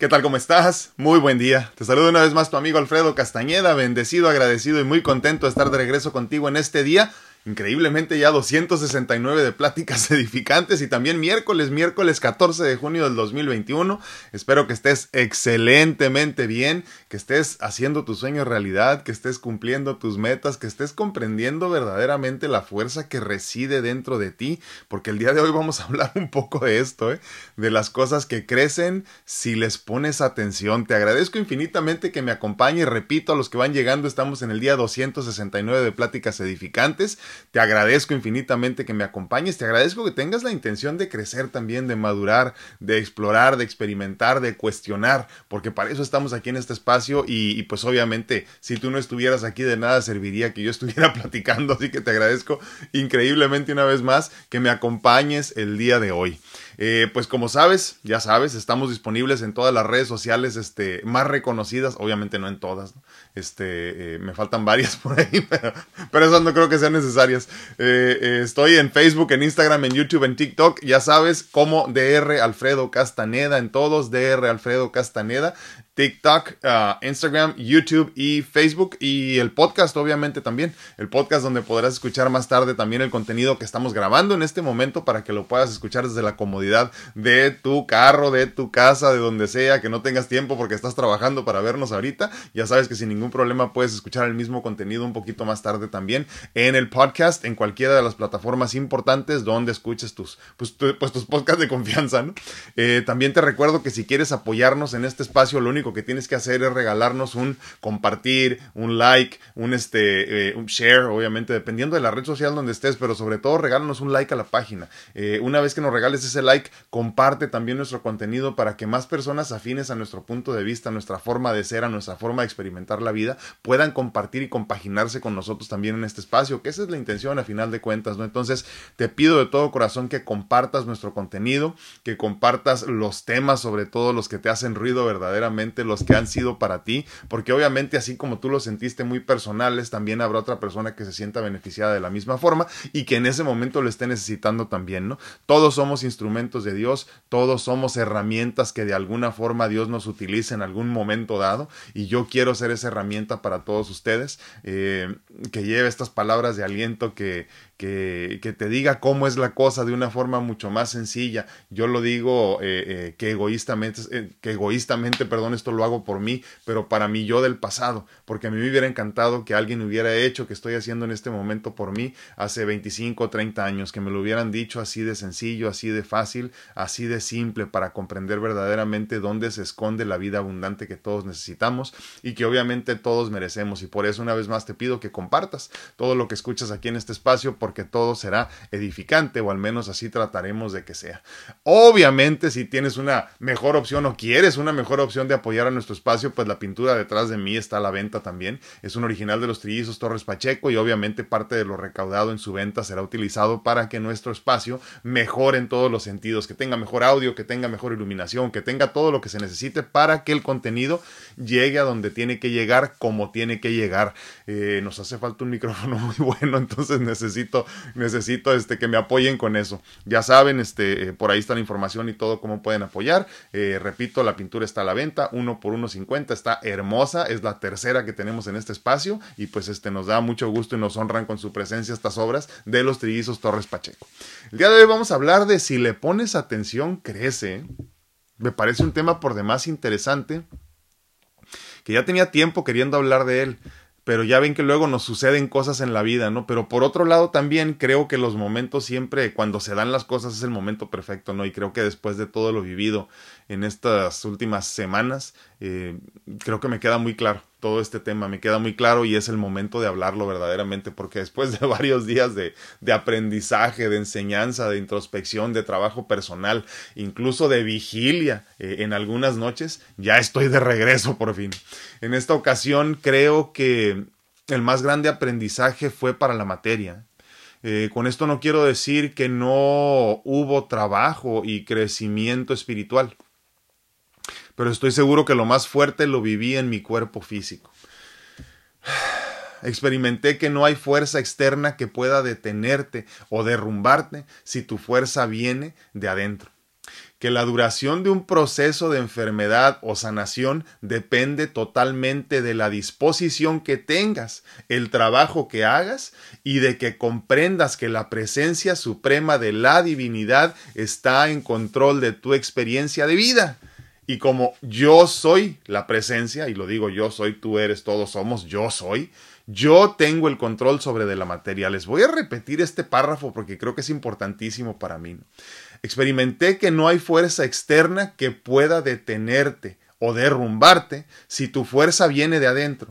¿Qué tal? ¿Cómo estás? Muy buen día. Te saludo una vez más tu amigo Alfredo Castañeda, bendecido, agradecido y muy contento de estar de regreso contigo en este día Increíblemente ya 269 de pláticas edificantes y también miércoles, miércoles 14 de junio del 2021. Espero que estés excelentemente bien, que estés haciendo tu sueño realidad, que estés cumpliendo tus metas, que estés comprendiendo verdaderamente la fuerza que reside dentro de ti, porque el día de hoy vamos a hablar un poco de esto, ¿eh? de las cosas que crecen si les pones atención. Te agradezco infinitamente que me acompañe, repito, a los que van llegando, estamos en el día 269 de pláticas edificantes. Te agradezco infinitamente que me acompañes, te agradezco que tengas la intención de crecer también, de madurar, de explorar, de experimentar, de cuestionar, porque para eso estamos aquí en este espacio y, pues obviamente si tú no estuvieras aquí de nada serviría que yo estuviera platicando, así que te agradezco increíblemente una vez más que me acompañes el día de hoy. Eh, pues como sabes, ya sabes, estamos disponibles en todas las redes sociales este, más reconocidas, obviamente no en todas, este, eh, me faltan varias por ahí, pero, pero, esas no creo que sean necesarias. Eh, estoy en Facebook, en Instagram, en YouTube, en TikTok, ya sabes, como DR Alfredo Castaneda, en todos, DR Alfredo Castaneda. TikTok, uh, Instagram, YouTube y Facebook y el podcast obviamente también, el podcast donde podrás escuchar más tarde también el contenido que estamos grabando en este momento para que lo puedas escuchar desde la comodidad de tu carro, de tu casa, de donde sea, que no tengas tiempo porque estás trabajando para vernos ahorita, ya sabes que sin ningún problema puedes escuchar el mismo contenido un poquito más tarde también en el podcast, en cualquiera de las plataformas importantes donde escuches tus, pues, pues tus podcasts de confianza. Eh, también te recuerdo que si quieres apoyarnos en este espacio, lo único que tienes que hacer es regalarnos un compartir, un like, un, este, eh, share, obviamente, dependiendo de la red social donde estés, pero sobre todo regálanos un like a la página. Eh, una vez que nos regales ese like, comparte también nuestro contenido para que más personas afines a nuestro punto de vista, a nuestra forma de ser, a nuestra forma de experimentar la vida, puedan compartir y compaginarse con nosotros también en este espacio, que esa es la intención a final de cuentas, ¿no? Entonces, te pido de todo corazón que compartas nuestro contenido, que compartas los temas, sobre todo los que te hacen ruido verdaderamente los que han sido para ti, porque obviamente así como tú lo sentiste muy personales, también habrá otra persona que se sienta beneficiada de la misma forma y que en ese momento lo esté necesitando también, ¿no? Todos somos instrumentos de Dios, todos somos herramientas que de alguna forma Dios nos utiliza en algún momento dado y yo quiero ser esa herramienta para todos ustedes, eh, que lleve estas palabras de aliento que, que, te diga cómo es la cosa de una forma mucho más sencilla. Yo lo digo eh, eh, que egoístamente, eh, que egoístamente, perdón, esto lo hago por mí, pero para mí yo del pasado, porque a mí me hubiera encantado que alguien hubiera hecho que estoy haciendo en este momento por mí hace 25 o 30 años, que me lo hubieran dicho así de sencillo, así de fácil, así de simple para comprender verdaderamente dónde se esconde la vida abundante que todos necesitamos y que obviamente todos merecemos. Y por eso una vez más te pido que compartas todo lo que escuchas aquí en este espacio, porque todo será edificante, o al menos así trataremos de que sea. Obviamente, si tienes una mejor opción o quieres una mejor opción de apoyar a nuestro espacio, pues la pintura detrás de mí está a la venta también. Es un original de los trillizos Torres Pacheco y obviamente parte de lo recaudado en su venta será utilizado para que nuestro espacio mejore en todos los sentidos, que tenga mejor audio, que tenga mejor iluminación, que tenga todo lo que se necesite para que el contenido llegue a donde tiene que llegar, como tiene que llegar. Eh, nos hace falta un micrófono muy bueno, entonces necesito necesito, este, que me apoyen con eso. Ya saben, este, eh, por ahí está la información y todo cómo pueden apoyar. Eh, repito, la pintura está a la venta, uno por 1.50, está hermosa, es la tercera que tenemos en este espacio y pues este, nos da mucho gusto y nos honran con su presencia estas obras de los trillizos Torres Pacheco. El día de hoy vamos a hablar de si le pones atención, crece. Me parece un tema por demás interesante que ya tenía tiempo queriendo hablar de él pero ya ven que luego nos suceden cosas en la vida, ¿no? Pero por otro lado también creo que los momentos siempre, cuando se dan las cosas, es el momento perfecto, ¿no? Y creo que después de todo lo vivido en estas últimas semanas, eh, creo que me queda muy claro todo este tema, me queda muy claro y es el momento de hablarlo verdaderamente, porque después de varios días de, de aprendizaje, de enseñanza, de introspección, de trabajo personal, incluso de vigilia eh, en algunas noches, ya estoy de regreso por fin. En esta ocasión creo que el más grande aprendizaje fue para la materia. Eh, con esto no quiero decir que no hubo trabajo y crecimiento espiritual pero estoy seguro que lo más fuerte lo viví en mi cuerpo físico. Experimenté que no hay fuerza externa que pueda detenerte o derrumbarte si tu fuerza viene de adentro. que la duración de un proceso de enfermedad o sanación depende totalmente de la disposición que tengas, el trabajo que hagas y de que comprendas que la presencia suprema de la divinidad está en control de tu experiencia de vida. Y como yo soy la presencia, y lo digo yo soy, tú eres, todos somos, yo soy, yo tengo el control sobre de la materia. Les voy a repetir este párrafo porque creo que es importantísimo para mí. Experimenté que no hay fuerza externa que pueda detenerte o derrumbarte si tu fuerza viene de adentro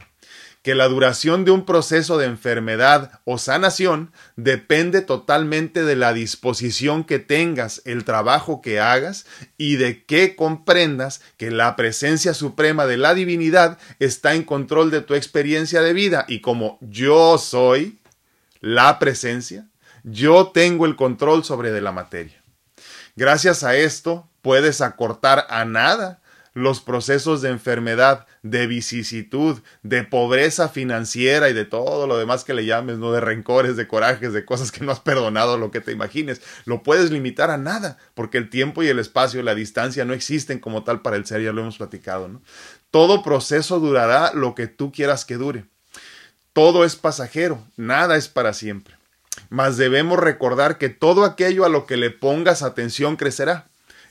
que la duración de un proceso de enfermedad o sanación depende totalmente de la disposición que tengas, el trabajo que hagas y de que comprendas que la presencia suprema de la divinidad está en control de tu experiencia de vida y como yo soy la presencia, yo tengo el control sobre de la materia. Gracias a esto puedes acortar a nada los procesos de enfermedad, de vicisitud, de pobreza financiera y de todo lo demás que le llames, ¿no? De rencores, de corajes, de cosas que no has perdonado, lo que te imagines. Lo puedes limitar a nada, porque el tiempo y el espacio, la distancia no existen como tal para el ser, ya lo hemos platicado, ¿no? Todo proceso durará lo que tú quieras que dure. Todo es pasajero, nada es para siempre. Mas debemos recordar que todo aquello a lo que le pongas atención crecerá.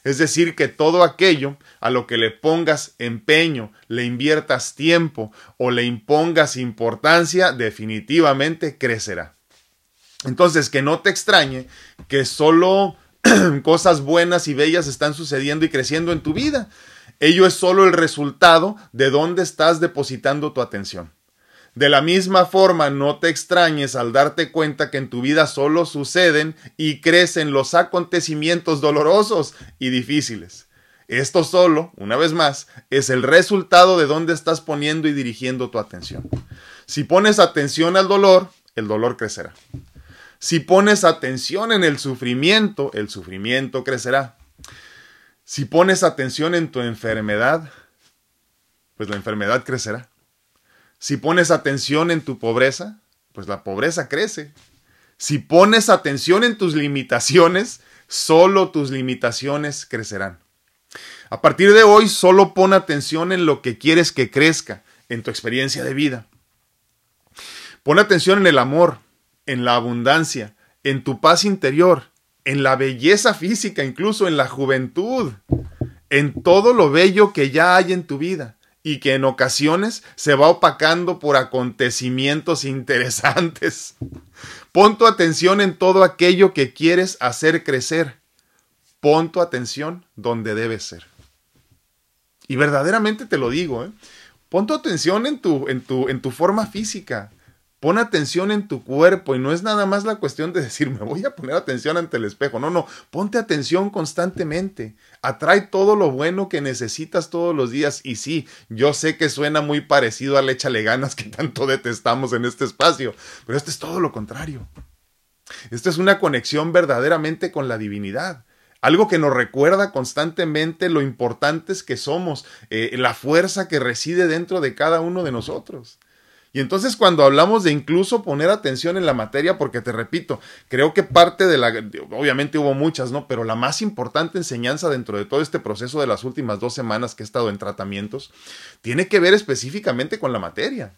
Es decir, que todo aquello a lo que le pongas empeño, le inviertas tiempo o le impongas importancia, definitivamente crecerá. Entonces, que no te extrañe que solo cosas buenas y bellas están sucediendo y creciendo en tu vida. Ello es solo el resultado de dónde estás depositando tu atención. De la misma forma, no te extrañes al darte cuenta que en tu vida solo suceden y crecen los acontecimientos dolorosos y difíciles. Esto solo, una vez más, es el resultado de dónde estás poniendo y dirigiendo tu atención. Si pones atención al dolor, el dolor crecerá. Si pones atención en el sufrimiento, el sufrimiento crecerá. Si pones atención en tu enfermedad, pues la enfermedad crecerá. Si pones atención en tu pobreza, pues la pobreza crece. Si pones atención en tus limitaciones, solo tus limitaciones crecerán. A partir de hoy, solo pon atención en lo que quieres que crezca en tu experiencia de vida. Pon atención en el amor, en la abundancia, en tu paz interior, en la belleza física, incluso en la juventud, en todo lo bello que ya hay en tu vida y que en ocasiones se va opacando por acontecimientos interesantes. Pon tu atención en todo aquello que quieres hacer crecer. Pon tu atención donde debe ser. Y verdaderamente te lo digo, ¿eh? pon tu atención en tu, en, tu, en tu forma física. Pon atención en tu cuerpo y no es nada más la cuestión de decir, me voy a poner atención ante el espejo. No, no, ponte atención constantemente. Atrae todo lo bueno que necesitas todos los días. Y sí, yo sé que suena muy parecido al échale ganas que tanto detestamos en este espacio, pero esto es todo lo contrario. Esto es una conexión verdaderamente con la divinidad. Algo que nos recuerda constantemente lo importantes que somos, eh, la fuerza que reside dentro de cada uno de nosotros. Y entonces cuando hablamos de incluso poner atención en la materia, porque te repito, creo que parte de la, obviamente hubo muchas, ¿no? Pero la más importante enseñanza dentro de todo este proceso de las últimas dos semanas que he estado en tratamientos, tiene que ver específicamente con la materia.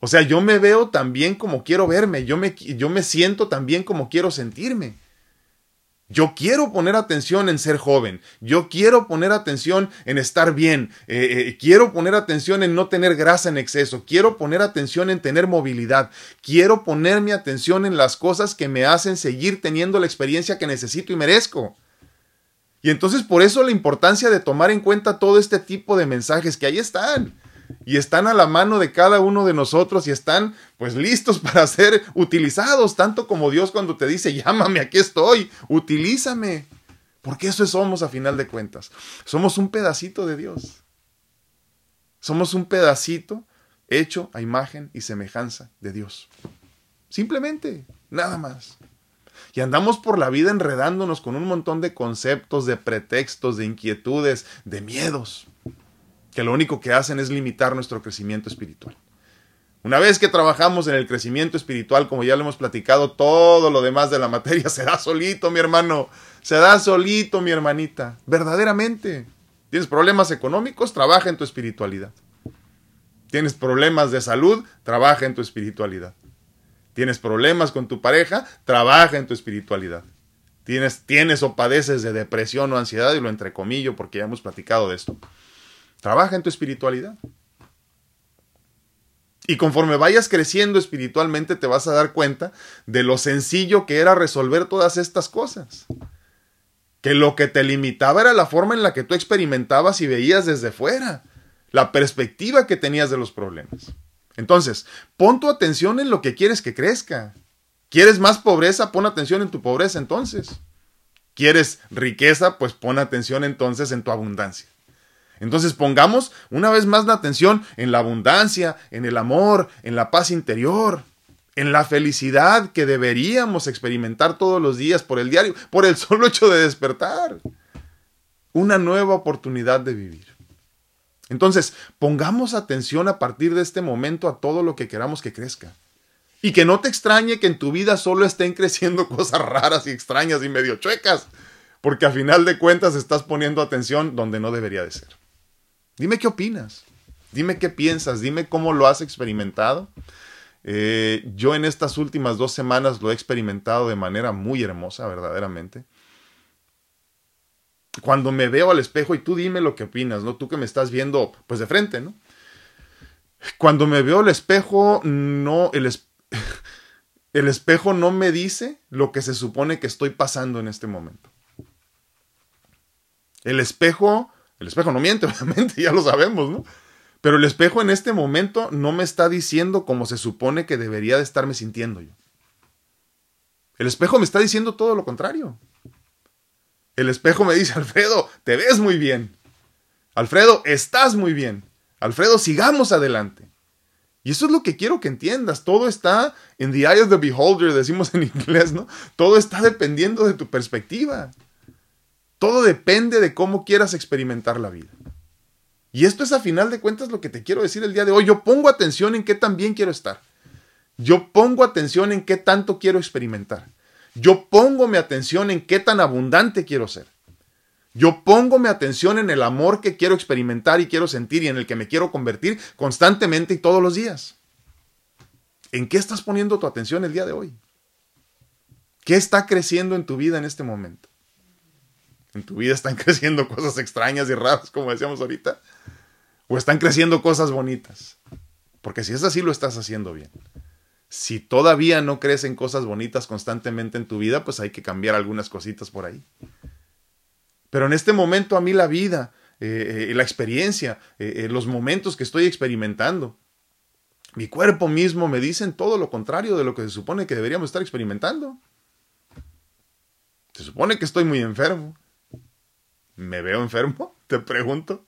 O sea, yo me veo tan bien como quiero verme, yo me, yo me siento tan bien como quiero sentirme. Yo quiero poner atención en ser joven, yo quiero poner atención en estar bien, eh, eh, quiero poner atención en no tener grasa en exceso, quiero poner atención en tener movilidad, quiero poner mi atención en las cosas que me hacen seguir teniendo la experiencia que necesito y merezco. Y entonces por eso la importancia de tomar en cuenta todo este tipo de mensajes que ahí están y están a la mano de cada uno de nosotros y están pues listos para ser utilizados, tanto como Dios cuando te dice, llámame, aquí estoy, utilízame. Porque eso somos a final de cuentas. Somos un pedacito de Dios. Somos un pedacito hecho a imagen y semejanza de Dios. Simplemente, nada más. Y andamos por la vida enredándonos con un montón de conceptos, de pretextos, de inquietudes, de miedos que lo único que hacen es limitar nuestro crecimiento espiritual. Una vez que trabajamos en el crecimiento espiritual, como ya lo hemos platicado, todo lo demás de la materia se da solito, mi hermano. Se da solito, mi hermanita. Verdaderamente. ¿Tienes problemas económicos? Trabaja en tu espiritualidad. ¿Tienes problemas de salud? Trabaja en tu espiritualidad. ¿Tienes problemas con tu pareja? Trabaja en tu espiritualidad. ¿Tienes, tienes o padeces de depresión o ansiedad? Y lo entrecomillo porque ya hemos platicado de esto. Trabaja en tu espiritualidad. Y conforme vayas creciendo espiritualmente te vas a dar cuenta de lo sencillo que era resolver todas estas cosas. Que lo que te limitaba era la forma en la que tú experimentabas y veías desde fuera la perspectiva que tenías de los problemas. Entonces, pon tu atención en lo que quieres que crezca. ¿Quieres más pobreza? Pon atención en tu pobreza entonces. ¿Quieres riqueza? Pues pon atención entonces en tu abundancia. Entonces pongamos una vez más la atención en la abundancia, en el amor, en la paz interior, en la felicidad que deberíamos experimentar todos los días por el diario, por el solo hecho de despertar. Una nueva oportunidad de vivir. Entonces, pongamos atención a partir de este momento a todo lo que queramos que crezca. Y que no te extrañe que en tu vida solo estén creciendo cosas raras y extrañas y medio chuecas, porque a final de cuentas estás poniendo atención donde no debería de ser. Dime qué opinas, dime qué piensas, dime cómo lo has experimentado. Eh, yo en estas últimas dos semanas lo he experimentado de manera muy hermosa, verdaderamente cuando me veo al espejo y tú dime lo que opinas, ¿no? Tú que me estás viendo pues de frente, ¿no? Cuando me veo al espejo, no, el, el espejo no me dice lo que se supone que estoy pasando en este momento. El espejo, el espejo no miente, obviamente, ya lo sabemos, ¿no? Pero el espejo en este momento no me está diciendo como se supone que debería de estarme sintiendo yo. El espejo me está diciendo todo lo contrario. El espejo me dice, Alfredo, te ves muy bien. Alfredo, estás muy bien. Alfredo, sigamos adelante. Y eso es lo que quiero que entiendas. Todo está en the eye of the beholder, decimos en inglés, ¿no? Todo está dependiendo de tu perspectiva. Todo depende de cómo quieras experimentar la vida. Y esto es a final de cuentas lo que te quiero decir el día de hoy. Yo pongo atención en qué tan bien quiero estar. Yo pongo atención en qué tanto quiero experimentar. Yo pongo mi atención en qué tan abundante quiero ser. Yo pongo mi atención en el amor que quiero experimentar y quiero sentir y en el que me quiero convertir constantemente y todos los días. ¿En qué estás poniendo tu atención el día de hoy? ¿Qué está creciendo en tu vida en este momento? ¿En tu vida están creciendo cosas extrañas y raras, como decíamos ahorita? ¿O están creciendo cosas bonitas? Porque si es así, lo estás haciendo bien si todavía no crecen cosas bonitas constantemente en tu vida, pues hay que cambiar algunas cositas por ahí. Pero en este momento a mí la vida, eh, eh, la experiencia, eh, los momentos que estoy experimentando, mi cuerpo mismo me dicen todo lo contrario de lo que se supone que deberíamos estar experimentando. Se supone que estoy muy enfermo. ¿Me veo enfermo? Te pregunto.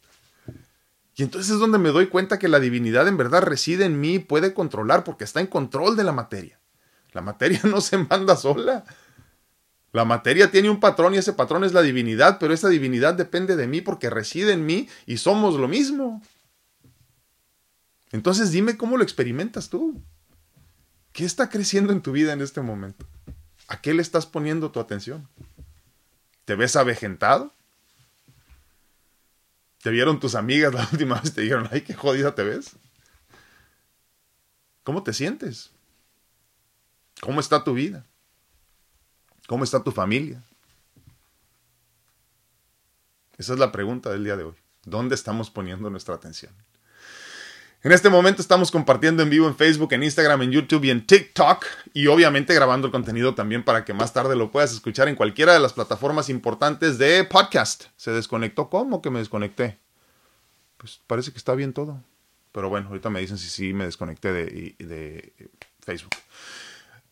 Y entonces es donde me doy cuenta que la divinidad en verdad reside en mí y puede controlar porque está en control de la materia. La materia no se manda sola. La materia tiene un patrón y ese patrón es la divinidad, pero esa divinidad depende de mí porque reside en mí y somos lo mismo. Entonces dime cómo lo experimentas tú. ¿Qué está creciendo en tu vida en este momento? ¿A qué le estás poniendo tu atención? ¿Te ves avejentado? Te vieron tus amigas la última vez te dijeron, ay, qué jodida te ves. ¿Cómo te sientes? ¿Cómo está tu vida? ¿Cómo está tu familia? Esa es la pregunta del día de hoy. ¿Dónde estamos poniendo nuestra atención? En este momento estamos compartiendo en vivo en Facebook, en Instagram, en YouTube y en TikTok y obviamente grabando el contenido también para que más tarde lo puedas escuchar en cualquiera de las plataformas importantes de podcast. ¿Se desconectó? ¿Cómo que me desconecté? Pues parece que está bien todo. Pero bueno, ahorita me dicen si sí me desconecté de, de Facebook.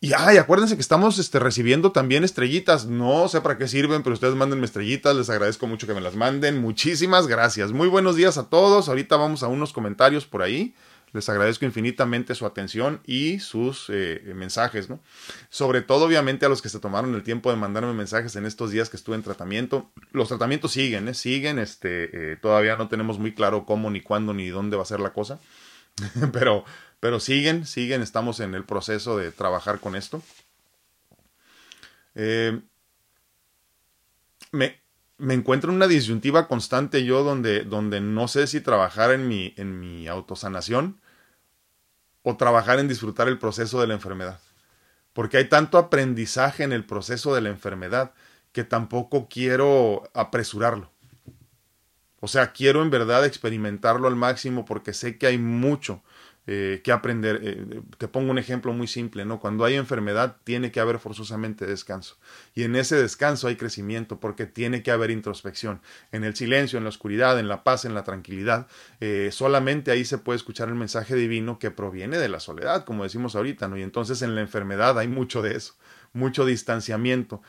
Y ay, acuérdense que estamos este, recibiendo también estrellitas. No sé para qué sirven, pero ustedes mándenme estrellitas. Les agradezco mucho que me las manden. Muchísimas gracias. Muy buenos días a todos. Ahorita vamos a unos comentarios por ahí. Les agradezco infinitamente su atención y sus eh, mensajes, ¿no? Sobre todo, obviamente, a los que se tomaron el tiempo de mandarme mensajes en estos días que estuve en tratamiento. Los tratamientos siguen, ¿eh? Siguen. Este, eh, todavía no tenemos muy claro cómo, ni cuándo, ni dónde va a ser la cosa pero, pero siguen, siguen, estamos en el proceso de trabajar con esto. Eh, me, me encuentro en una disyuntiva constante yo donde, donde no sé si trabajar en mi, en mi autosanación o trabajar en disfrutar el proceso de la enfermedad. Porque hay tanto aprendizaje en el proceso de la enfermedad que tampoco quiero apresurarlo. O sea, quiero en verdad experimentarlo al máximo porque sé que hay mucho, eh, que aprender. Eh, te pongo un ejemplo muy simple, ¿no? Cuando hay enfermedad tiene que haber forzosamente descanso. Y en ese descanso hay crecimiento porque tiene que haber introspección. En el silencio, en la oscuridad, en la paz, en la tranquilidad, eh, solamente ahí se puede escuchar el mensaje divino que proviene de la soledad, como decimos ahorita, ¿no? Y entonces en la enfermedad hay mucho de eso, mucho distanciamiento,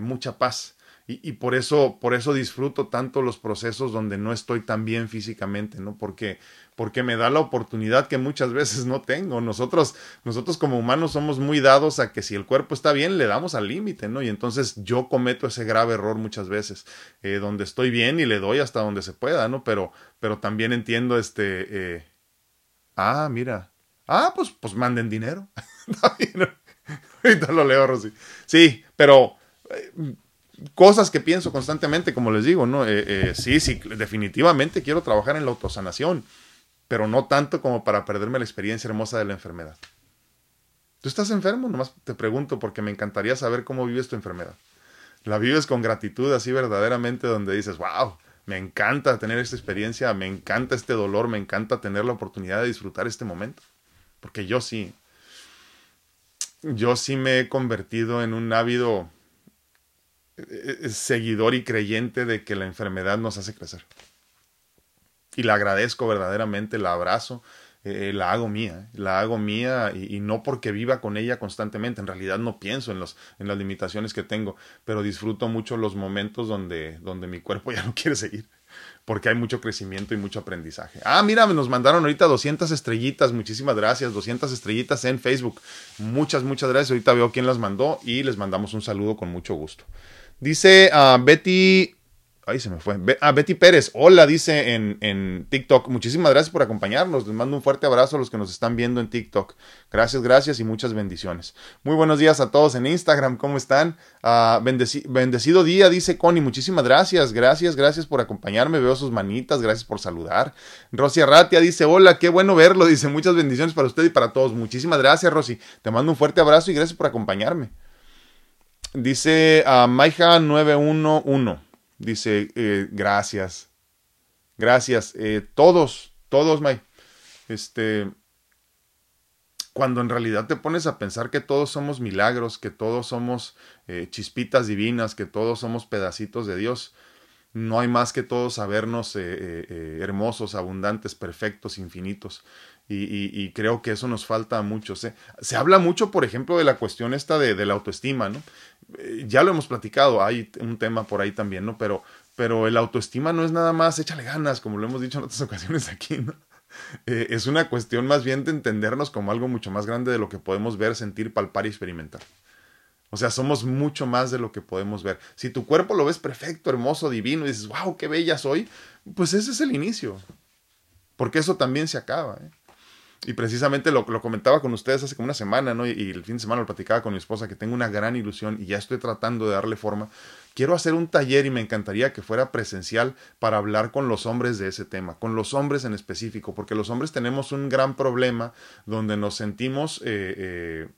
mucha paz. Y, por eso, por eso disfruto tanto los procesos donde no estoy tan bien físicamente, ¿no? Porque porque me da la oportunidad que muchas veces no tengo. Nosotros, nosotros como humanos somos muy dados a que si el cuerpo está bien, le damos al límite, ¿no? Y entonces yo cometo ese grave error muchas veces, eh, donde estoy bien y le doy hasta donde se pueda, ¿no? Pero, pero también entiendo este, eh, ah, mira, ah, pues, pues manden dinero. Ahorita lo leo, Rosy. Sí, pero eh, cosas que pienso constantemente, como les digo, ¿no? sí, sí, definitivamente quiero trabajar en la autosanación pero no tanto como para perderme la experiencia hermosa de la enfermedad. ¿Tú estás enfermo? Nomás te pregunto porque me encantaría saber cómo vives tu enfermedad. ¿La vives con gratitud así verdaderamente donde dices, wow, me encanta tener esta experiencia, me encanta este dolor, me encanta tener la oportunidad de disfrutar este momento? Porque yo sí, yo sí me he convertido en un ávido eh, eh, seguidor y creyente de que la enfermedad nos hace crecer y la agradezco verdaderamente, la abrazo, eh, la hago mía, la hago mía y, no porque viva con ella constantemente, en realidad no pienso en, los, en las limitaciones que tengo, pero disfruto mucho los momentos donde, donde mi cuerpo ya no quiere seguir, porque hay mucho crecimiento y mucho aprendizaje. Ah, mira, nos mandaron ahorita 200 estrellitas, muchísimas gracias, 200 estrellitas en Facebook, muchas, muchas gracias, ahorita veo quién las mandó y les mandamos un saludo con mucho gusto. Dice uh, Betty Ahí se me fue. Ah, Betty Pérez. Hola, dice en, en, TikTok. Muchísimas gracias por acompañarnos. Les mando un fuerte abrazo a los que nos están viendo en TikTok. Gracias, gracias y muchas bendiciones. Muy buenos días a todos en Instagram. ¿Cómo están? Ah, bendecido día, dice Connie. Muchísimas gracias. Gracias, gracias por acompañarme. Veo sus manitas. Gracias por saludar. Rosy Arratia dice: Hola, qué bueno verlo. Dice: Muchas bendiciones para usted y para todos. Muchísimas gracias, Rosy. Te mando un fuerte abrazo y gracias por acompañarme. Dice a ah, Maija911. Dice, eh, gracias. Gracias. Eh, todos, todos, May. Este, cuando en realidad te pones a pensar que todos somos milagros, que todos somos eh, chispitas divinas, que todos somos pedacitos de Dios, no hay más que todos sabernos hermosos, abundantes, perfectos, infinitos. Y, creo que eso nos falta mucho. Se, se habla mucho, por ejemplo, de la cuestión esta de, de la autoestima, ¿no? Eh, ya lo hemos platicado, hay un tema por ahí también, ¿no? Pero, pero el autoestima no es nada más échale ganas, como lo hemos dicho en otras ocasiones aquí, ¿no? Eh, es una cuestión más bien de entendernos como algo mucho más grande de lo que podemos ver, sentir, palpar y experimentar. O sea, somos mucho más de lo que podemos ver. Si tu cuerpo lo ves perfecto, hermoso, divino, y dices, wow, qué bella soy, pues ese es el inicio. Porque eso también se acaba. ¿eh? Y precisamente lo, lo, comentaba con ustedes hace como una semana, ¿no? Y, el fin de semana lo platicaba con mi esposa, que tengo una gran ilusión y ya estoy tratando de darle forma. Quiero hacer un taller y me encantaría que fuera presencial para hablar con los hombres de ese tema, con los hombres en específico, porque los hombres tenemos un gran problema donde nos sentimos... Eh, eh,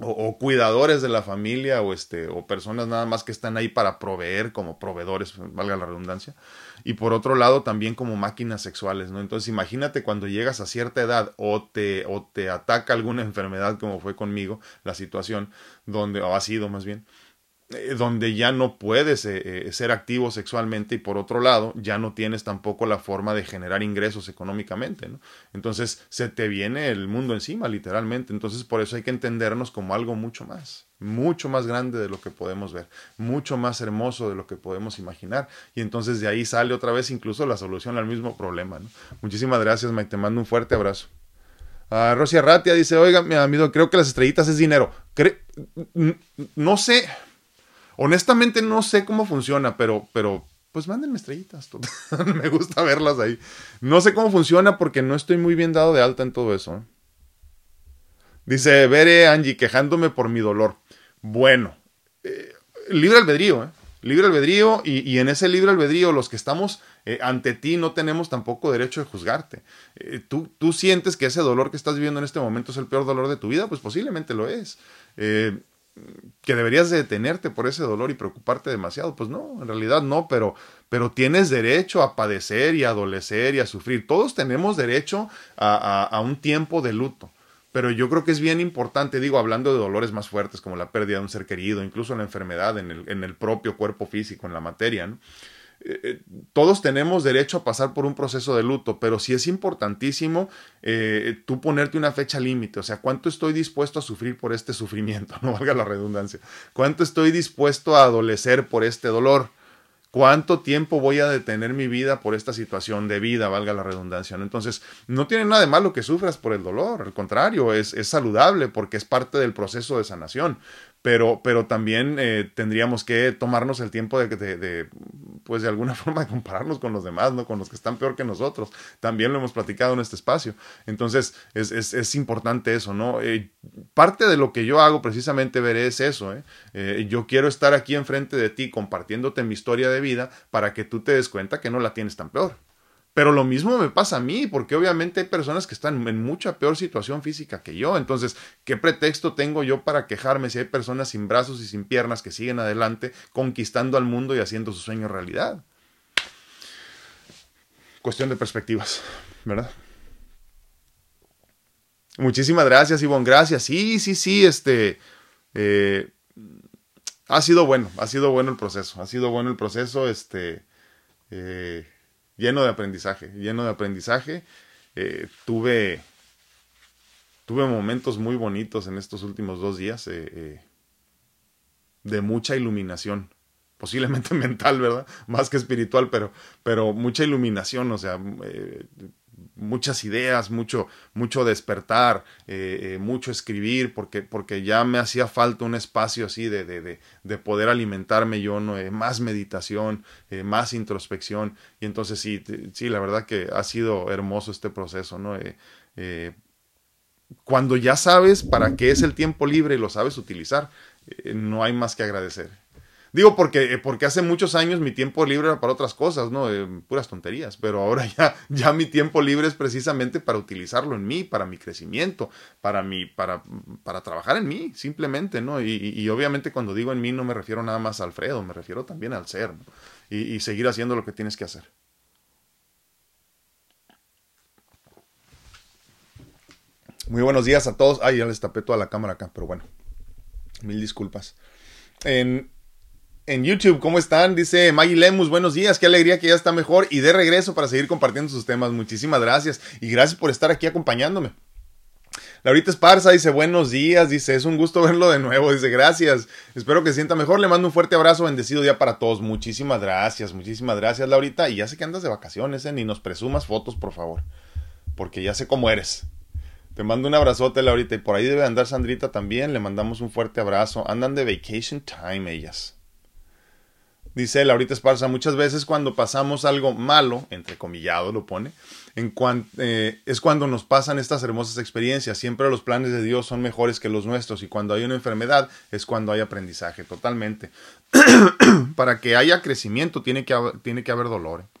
o, cuidadores de la familia o este o personas nada más que están ahí para proveer como proveedores valga la redundancia y por otro lado también como máquinas sexuales no entonces imagínate cuando llegas a cierta edad o te o te ataca alguna enfermedad como fue conmigo la situación donde o ha sido más bien eh, donde ya no puedes eh, eh, ser activo sexualmente y por otro lado ya no tienes tampoco la forma de generar ingresos económicamente, ¿no? Entonces se te viene el mundo encima literalmente, entonces por eso hay que entendernos como algo mucho más, mucho más grande de lo que podemos ver, mucho más hermoso de lo que podemos imaginar y entonces de ahí sale otra vez incluso la solución al mismo problema. Muchísimas gracias Mike, te mando un fuerte abrazo. Uh, Rosy Arratia dice, oiga, mi amigo, creo que las estrellitas es dinero. no sé, Honestamente no sé cómo funciona, pero, pero pues mándenme estrellitas. me gusta verlas ahí. No sé cómo funciona porque no estoy muy bien dado de alta en todo eso. Dice, veré Angie quejándome por mi dolor. Bueno, eh, libre albedrío, ¿eh? Libre albedrío y, en ese libre albedrío los que estamos eh, ante ti no tenemos tampoco derecho de juzgarte. Tú, tú, sientes que ese dolor que estás viviendo en este momento es el peor dolor de tu vida, pues posiblemente lo es. Que deberías detenerte por ese dolor y preocuparte demasiado, pues no, en realidad no, pero, pero tienes derecho a padecer y a adolecer y a sufrir. Todos tenemos derecho a un tiempo de luto pero yo creo que es bien importante, digo, hablando de dolores más fuertes como la pérdida de un ser querido, incluso la enfermedad en el, en el propio cuerpo físico, en la materia, ¿no? Eh, todos tenemos derecho a pasar por un proceso de luto, pero sí es importantísimo eh, tú ponerte una fecha límite, o sea, ¿cuánto estoy dispuesto a sufrir por este sufrimiento? No valga la redundancia. ¿Cuánto estoy dispuesto a adolecer por este dolor? ¿Cuánto tiempo voy a detener mi vida por esta situación de vida, valga la redundancia? Entonces, no tiene nada de malo que sufras por el dolor, al contrario, es, es saludable porque es parte del proceso de sanación pero, pero también eh, tendríamos que tomarnos el tiempo de, de, pues de alguna forma de compararnos con los demás, ¿no? Con los que están peor que nosotros. También lo hemos platicado en este espacio. Entonces, es, es, es importante eso, ¿no? Eh, parte de lo que yo hago precisamente, veré, es eso, ¿eh? ¿eh? Yo quiero estar aquí enfrente de ti compartiéndote mi historia de vida para que tú te des cuenta que no la tienes tan peor. Pero lo mismo me pasa a mí, porque obviamente hay personas que están en mucha peor situación física que yo. Entonces, ¿qué pretexto tengo yo para quejarme si hay personas sin brazos y sin piernas que siguen adelante, conquistando al mundo y haciendo su sueño realidad? Cuestión de perspectivas, ¿verdad? Muchísimas gracias, Ivonne. Gracias. Sí, sí, sí, este. Eh, ha sido bueno, ha sido bueno el proceso. Ha sido bueno el proceso. Este. Eh, lleno de aprendizaje, lleno de aprendizaje. Eh, tuve, tuve momentos muy bonitos en estos últimos dos días eh, eh, de mucha iluminación, posiblemente mental, ¿verdad? Más que espiritual, pero, pero mucha iluminación, o sea, muchas ideas, mucho, mucho despertar, eh, eh, mucho escribir, porque, porque ya me hacía falta un espacio así de, de, de, poder alimentarme yo, ¿no? Eh, más meditación, más introspección. Y entonces sí, sí, la verdad que ha sido hermoso este proceso, ¿no? cuando ya sabes para qué es el tiempo libre y lo sabes utilizar, no hay más que agradecer. Digo porque, eh, porque hace muchos años mi tiempo libre era para otras cosas, ¿no? Eh, puras tonterías, pero ahora ya, ya mi tiempo libre es precisamente para utilizarlo en mí, para mi crecimiento, para, mi, para, para trabajar en mí, simplemente, ¿no? Y, obviamente cuando digo en mí no me refiero nada más a Alfredo, me refiero también al ser, ¿no? y, y seguir haciendo lo que tienes que hacer. Muy buenos días a todos. Ay, ya les tapé toda la cámara acá, pero bueno, mil disculpas. En, en YouTube. ¿Cómo están? Dice Maggie Lemus, buenos días, qué alegría que ya está mejor y de regreso para seguir compartiendo sus temas. Muchísimas gracias y gracias por estar aquí acompañándome. Laurita Esparza dice buenos días, dice es un gusto verlo de nuevo, dice gracias, espero que sienta mejor, le mando un fuerte abrazo, bendecido día para todos, muchísimas gracias, muchísimas gracias Laurita y ya sé que andas de vacaciones, ¿eh? ni nos presumas fotos por favor, porque ya sé cómo eres. Te mando un abrazote Laurita y por ahí debe andar Sandrita también, le mandamos un fuerte abrazo, andan de vacation time ellas. Dice Laurita Esparza, muchas veces cuando pasamos algo malo, entre comillado lo pone, eh, es cuando nos pasan estas hermosas experiencias. Siempre los planes de Dios son mejores que los nuestros y cuando hay una enfermedad es cuando hay aprendizaje, totalmente. Para que haya crecimiento tiene que, tiene que haber dolor. ¿eh?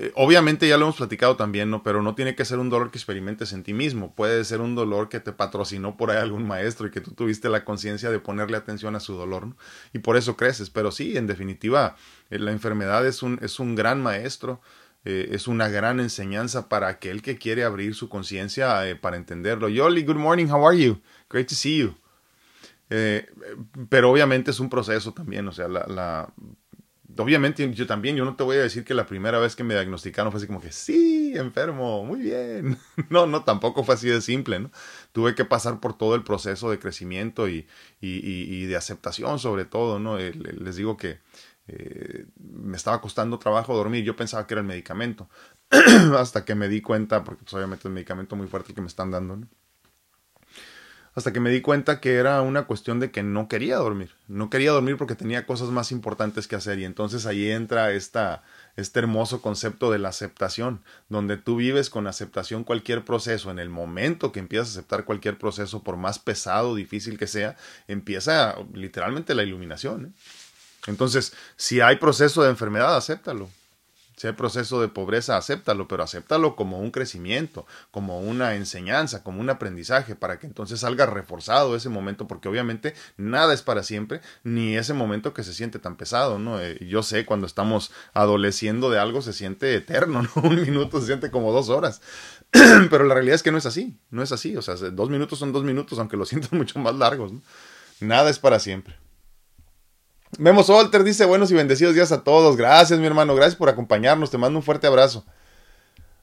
Eh, obviamente ya lo hemos platicado también, ¿no? Pero no tiene que ser un dolor que experimentes en ti mismo. Puede ser un dolor que te patrocinó por ahí algún maestro y que tú tuviste la conciencia de ponerle atención a su dolor, ¿no? Y por eso creces. Pero sí, en definitiva, eh, la enfermedad es un, es un gran maestro. Eh, es una gran enseñanza para aquel que quiere abrir su conciencia para entenderlo. Yoli, good morning, how are you? Great to see you. pero obviamente es un proceso también, o sea, la obviamente yo también, yo no te voy a decir que la primera vez que me diagnosticaron fue así como que, sí, enfermo, muy bien. No, no, tampoco fue así de simple, ¿no? Tuve que pasar por todo el proceso de crecimiento y, y, y, de aceptación sobre todo, ¿no? Eh, les digo que eh, me estaba costando trabajo dormir, yo pensaba que era el medicamento, hasta que me di cuenta, porque pues obviamente es un medicamento muy fuerte que me están dando, ¿no? Hasta que me di cuenta que era una cuestión de que no quería dormir. No quería dormir porque tenía cosas más importantes que hacer y entonces ahí entra esta, este hermoso concepto de la aceptación, donde tú vives con aceptación cualquier proceso. En el momento que empiezas a aceptar cualquier proceso, por más pesado o difícil que sea, empieza literalmente la iluminación. ¿eh? Entonces, si hay proceso de enfermedad, acéptalo. Si hay proceso de pobreza, acéptalo, pero acéptalo como un crecimiento, como una enseñanza, como un aprendizaje, para que entonces salga reforzado ese momento, porque obviamente nada es para siempre, ni ese momento que se siente tan pesado, ¿no? Eh, yo sé, cuando estamos adoleciendo de algo se siente eterno, ¿no? Un minuto se siente como dos horas, pero la realidad es que no es así, no es así, o sea, dos minutos son dos minutos, aunque lo sientan mucho más largos, ¿no? Nada es para siempre. Memo Solter dice buenos y bendecidos días a todos. Gracias, mi hermano. Gracias por acompañarnos. Te mando un fuerte abrazo.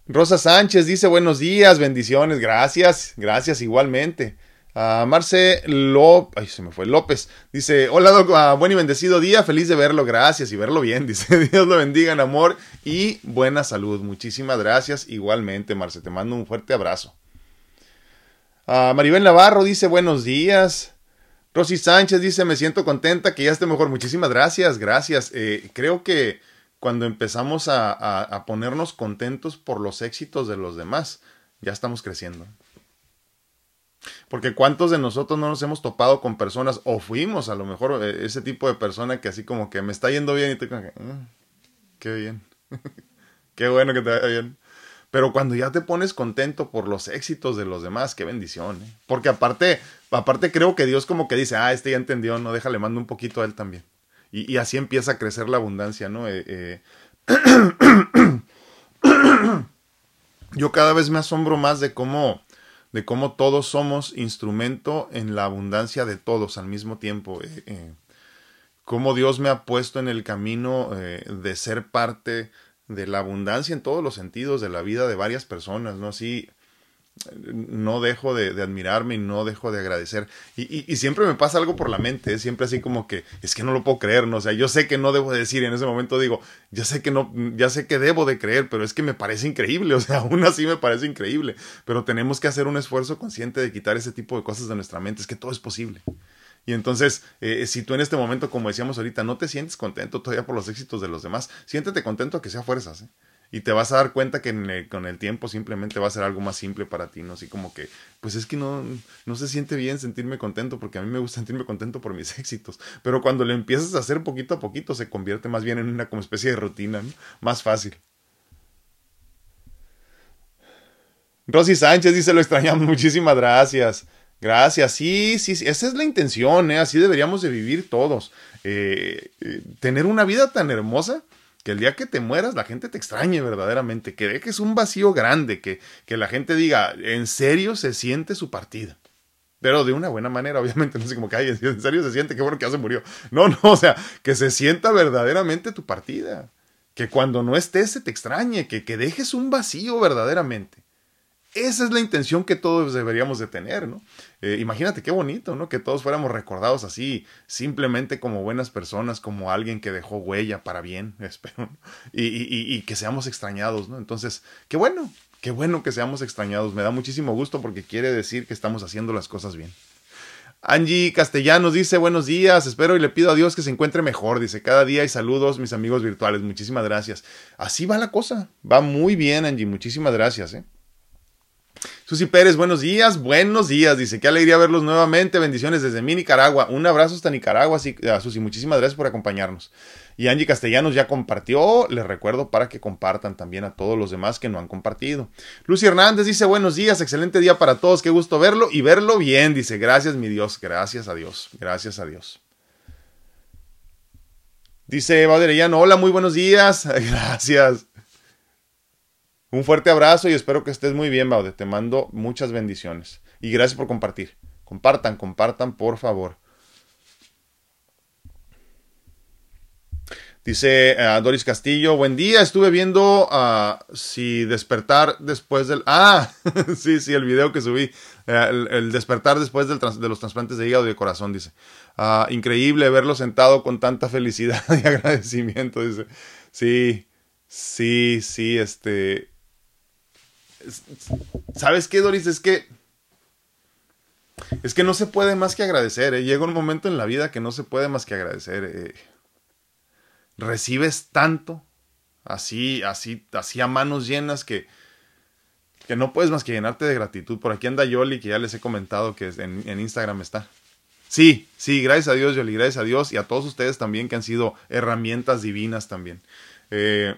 Rosa Sánchez dice buenos días, bendiciones. Gracias, gracias igualmente. Uh, Marce López, ay, se me fue López, dice, hola, uh, buen y bendecido día, feliz de verlo, gracias y verlo bien, dice, Dios lo bendiga en amor y buena salud. Muchísimas gracias, igualmente, Marce, te mando un fuerte abrazo. Uh, Maribel Navarro dice, buenos días. Rosy Sánchez dice, me siento contenta que ya esté mejor. Muchísimas gracias, gracias. Eh, creo que cuando empezamos a, a, ponernos contentos por los éxitos de los demás, ya estamos creciendo. Porque cuántos de nosotros no nos hemos topado con personas, o fuimos a lo mejor eh, ese tipo de persona que así como que me está yendo bien y te ah, qué bien, qué bueno que te vaya bien. Pero cuando ya te pones contento por los éxitos de los demás, qué bendición. ¿eh? Porque aparte, aparte creo que Dios como que dice, ah, este ya entendió, no, déjale, mando un poquito a él también. Y, así empieza a crecer la abundancia, ¿no? Eh, eh. Yo cada vez me asombro más de cómo, de cómo todos somos instrumento en la abundancia de todos al mismo tiempo. Eh, cómo Dios me ha puesto en el camino de ser parte de la abundancia en todos los sentidos de la vida de varias personas, ¿no? Así no dejo de, admirarme y no dejo de agradecer. Y, y, siempre me pasa algo por la mente, ¿eh? siempre así como que es que no lo puedo creer, ¿no? O sea, yo sé que no debo decir en ese momento digo, ya sé que no, ya sé que debo de creer, pero es que me parece increíble, o sea, aún así me parece increíble. Pero tenemos que hacer un esfuerzo consciente de quitar ese tipo de cosas de nuestra mente, es que todo es posible. Y entonces, eh, si tú en este momento, como decíamos ahorita, no te sientes contento todavía por los éxitos de los demás, siéntete contento que sea fuerzas. ¿eh? Y te vas a dar cuenta que con el tiempo simplemente va a ser algo más simple para ti, ¿no? Así como que, pues es que no, no se siente bien sentirme contento, porque a mí me gusta sentirme contento por mis éxitos. Pero cuando lo empiezas a hacer poquito a poquito, se convierte más bien en una como especie de rutina, ¿no? Más fácil. Rosy Sánchez dice, lo extrañamos, muchísimas gracias. Gracias, sí, sí, sí, esa es la intención, ¿eh? así deberíamos de vivir todos. Eh, eh, tener una vida tan hermosa que el día que te mueras la gente te extrañe verdaderamente, que dejes un vacío grande, que, que la gente diga, en serio se siente su partida. Pero de una buena manera, obviamente, no sé como que, en serio se siente, qué bueno que ya se murió. No, no, o sea, que se sienta verdaderamente tu partida. Que cuando no estés se te extrañe, que, que dejes un vacío verdaderamente. Esa es la intención que todos deberíamos de tener, ¿no? Eh, imagínate qué bonito, ¿no? Que todos fuéramos recordados así, simplemente como buenas personas, como alguien que dejó huella para bien, espero, y, y, y, que seamos extrañados, ¿no? Entonces, qué bueno, qué bueno que seamos extrañados. Me da muchísimo gusto porque quiere decir que estamos haciendo las cosas bien. Angie Castellanos dice buenos días, espero y le pido a Dios que se encuentre mejor. Dice cada día y saludos mis amigos virtuales. Muchísimas gracias. Así va la cosa. Va muy bien, Angie. Muchísimas gracias. ¿eh? Susi Pérez, buenos días, buenos días. Dice, qué alegría verlos nuevamente. Bendiciones desde mi Nicaragua. Un abrazo hasta Nicaragua, Susi. Muchísimas gracias por acompañarnos. Y Angie Castellanos ya compartió. Les recuerdo para que compartan también a todos los demás que no han compartido. Lucy Hernández dice, buenos días, excelente día para todos. Qué gusto verlo y verlo bien. Dice, gracias, mi Dios. Gracias a Dios. Gracias a Dios. Dice Eva hola, muy buenos días. Gracias. Un fuerte abrazo y espero que estés muy bien, Baude. Te mando muchas bendiciones. Y gracias por compartir. Compartan, compartan, por favor. Dice uh, Doris Castillo, buen día, estuve viendo uh, si despertar después del... Ah, sí, sí, el video que subí, uh, el, despertar después de los trasplantes de hígado y de corazón, dice. increíble verlo sentado con tanta felicidad y agradecimiento, dice. Sí, sí, sí, este... ¿Sabes qué, Doris? Es que Es que no se puede más que agradecer, ¿eh? llega un momento en la vida que no se puede más que agradecer. ¿eh? Recibes tanto, así, así, así a manos llenas que, que no puedes más que llenarte de gratitud. Por aquí anda Yoli, que ya les he comentado que en, en Instagram está. Sí, sí, gracias a Dios, Yoli, gracias a Dios y a todos ustedes también que han sido herramientas divinas también. Eh,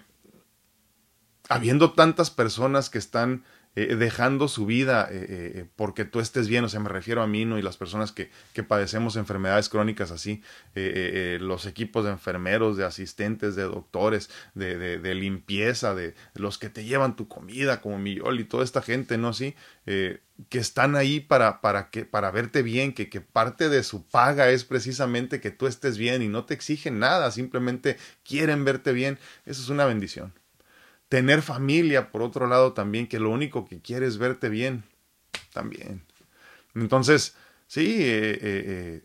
habiendo tantas personas que están eh, dejando su vida eh, eh, porque tú estés bien, o sea, me refiero a mí ¿no? y las personas que, que padecemos enfermedades crónicas así, los equipos de enfermeros, de asistentes, de doctores, de, de, de, limpieza, de los que te llevan tu comida, como mi y toda esta gente, ¿no? Sí, que están ahí para, para, que, para verte bien, que, que parte de su paga es precisamente que tú estés bien y no te exigen nada, simplemente quieren verte bien, eso es una bendición tener familia, por otro lado, también, que lo único que quiere es verte bien, también. Entonces, sí, eh, eh, eh,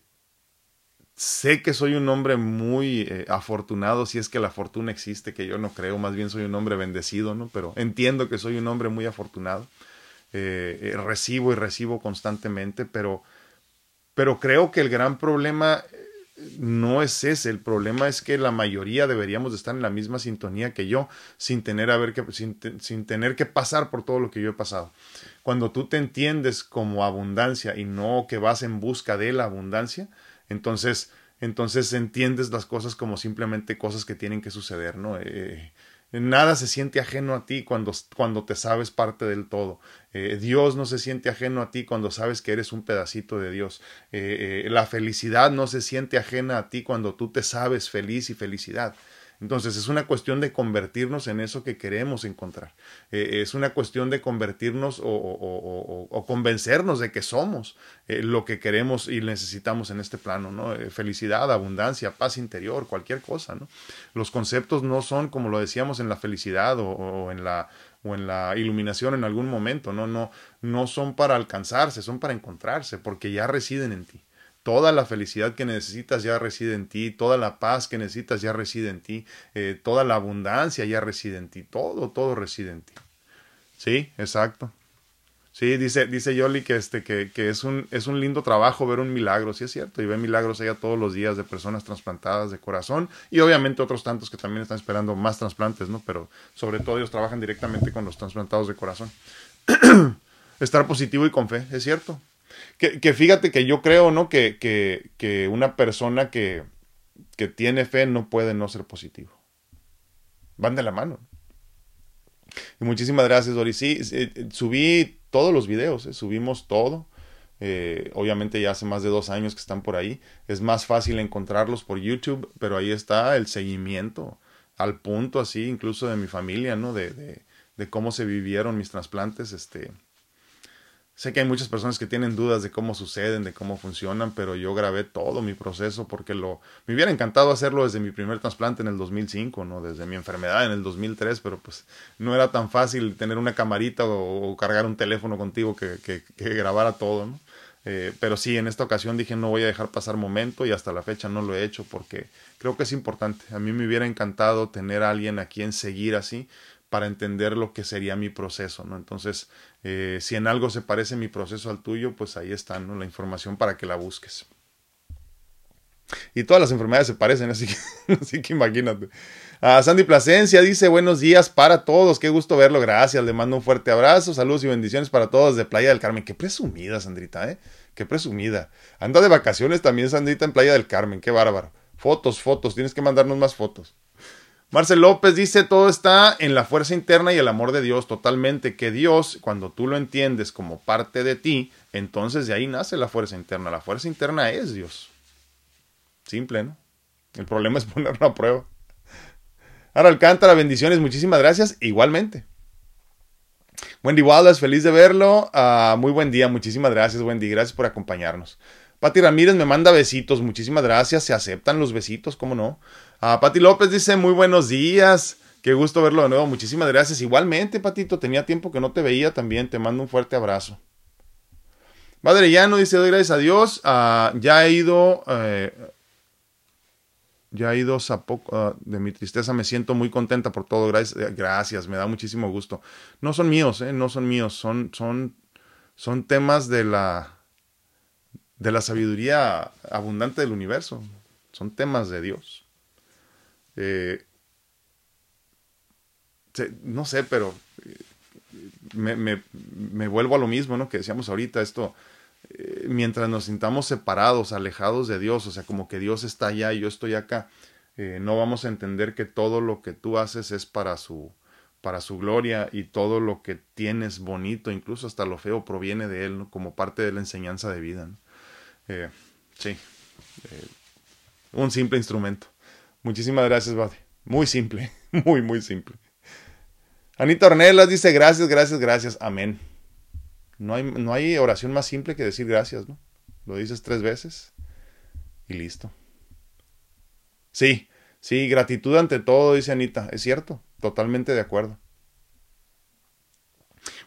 sé que soy un hombre muy afortunado, si es que la fortuna existe, que yo no creo, más bien soy un hombre bendecido, ¿no? Pero entiendo que soy un hombre muy afortunado. recibo y recibo constantemente, pero, pero creo que el gran problema no es ese, el problema es que la mayoría deberíamos de estar en la misma sintonía que yo, sin tener, a ver que, sin, sin, tener que pasar por todo lo que yo he pasado. Cuando tú te entiendes como abundancia y no que vas en busca de la abundancia, entonces, entonces entiendes las cosas como simplemente cosas que tienen que suceder, ¿no? Eh, Nada se siente ajeno a ti cuando, cuando te sabes parte del todo. Eh, Dios no se siente ajeno a ti cuando sabes que eres un pedacito de Dios. Eh, eh, la felicidad no se siente ajena a ti cuando tú te sabes feliz y felicidad. Entonces es una cuestión de convertirnos en eso que queremos encontrar. Eh, es una cuestión de convertirnos o, o, o, convencernos de que somos eh, lo que queremos y necesitamos en este plano, ¿no? Eh, felicidad, abundancia, paz interior, cualquier cosa, ¿no? Los conceptos no son como lo decíamos en la felicidad o, en la o en la iluminación en algún momento, no, no, no son para alcanzarse, son para encontrarse, porque ya residen en ti. Toda la felicidad que necesitas ya reside en ti, toda la paz que necesitas ya reside en ti, eh, toda la abundancia ya reside en ti, todo, todo reside en ti. Sí, exacto. Sí, dice, dice Yoli que, este, que, que, es, un, es un lindo trabajo ver un milagro, sí es cierto, y ve milagros allá todos los días de personas trasplantadas de corazón y obviamente otros tantos que también están esperando más trasplantes, ¿no? Pero sobre todo ellos trabajan directamente con los trasplantados de corazón. Estar positivo y con fe, es cierto, que, que, fíjate que yo creo, ¿no? Que, que, que una persona que, que tiene fe no puede no ser positivo. Van de la mano. Y muchísimas gracias, Doris. Sí, subí todos los videos, ¿eh? subimos todo. Eh, obviamente ya hace más de dos años que están por ahí. Es más fácil encontrarlos por YouTube, pero ahí está el seguimiento al punto así, incluso de mi familia, ¿no? De, de, de cómo se vivieron mis trasplantes. Este, Sé que hay muchas personas que tienen dudas de cómo suceden, de cómo funcionan, pero yo grabé todo mi proceso porque lo me hubiera encantado hacerlo desde mi primer trasplante en el 2005, no desde mi enfermedad en el 2003, pero pues no era tan fácil tener una camarita o, cargar un teléfono contigo que, que, que grabara todo, ¿no? Eh, pero sí, en esta ocasión dije no voy a dejar pasar momento y hasta la fecha no lo he hecho porque creo que es importante. A mí me hubiera encantado tener a alguien a quien seguir así para entender lo que sería mi proceso, ¿no? Entonces, eh, si en algo se parece mi proceso al tuyo, pues ahí está, ¿no? La información para que la busques. Y todas las enfermedades se parecen, así que, así que imagínate. Ah, Sandy Plasencia dice buenos días para todos, qué gusto verlo, gracias, le mando un fuerte abrazo, saludos y bendiciones para todos de Playa del Carmen. Qué presumida, Sandrita, ¿eh? Qué presumida. Anda de vacaciones también, Sandrita, en Playa del Carmen, qué bárbaro. Fotos, fotos, tienes que mandarnos más fotos. Marcel López dice, todo está en la fuerza interna y el amor de Dios totalmente, que Dios, cuando tú lo entiendes como parte de ti, entonces de ahí nace la fuerza interna. La fuerza interna es Dios. Simple, ¿no? El problema es ponerlo a prueba. Ahora Alcántara, bendiciones, muchísimas gracias, igualmente. Wendy Wallace, feliz de verlo. Uh, muy buen día, muchísimas gracias, Wendy. Gracias por acompañarnos. Pati Ramírez me manda besitos, muchísimas gracias. Se aceptan los besitos, ¿cómo no? Uh, Pati López dice muy buenos días. Qué gusto verlo de nuevo. Muchísimas gracias. Igualmente, Patito, tenía tiempo que no te veía también. Te mando un fuerte abrazo. Madre Llano dice, doy gracias a Dios. Uh, ya he ido... Eh, ya he ido a poco uh, de mi tristeza, me siento muy contenta por todo, gracias, gracias, me da muchísimo gusto. No son míos, eh, no son míos, son, son, son temas de la, de la sabiduría abundante del universo. Son temas de Dios. Eh, no sé, pero eh, me, vuelvo a lo mismo, ¿no? Que decíamos ahorita, esto, eh, mientras nos sintamos separados, alejados de Dios, o sea, como que Dios está allá y yo estoy acá, no vamos a entender que todo lo que tú haces es para su, para su gloria y todo lo que tienes bonito, incluso hasta lo feo, proviene de Él, como parte de la enseñanza de vida. sí, un simple instrumento. Muchísimas gracias, Buddy. Muy simple, muy, muy simple. Anita Ornelas dice gracias, gracias, gracias. Amén. No hay, no hay oración más simple que decir gracias, ¿no? Lo dices tres veces y listo. Sí, sí, gratitud ante todo, dice Anita. Es cierto, totalmente de acuerdo.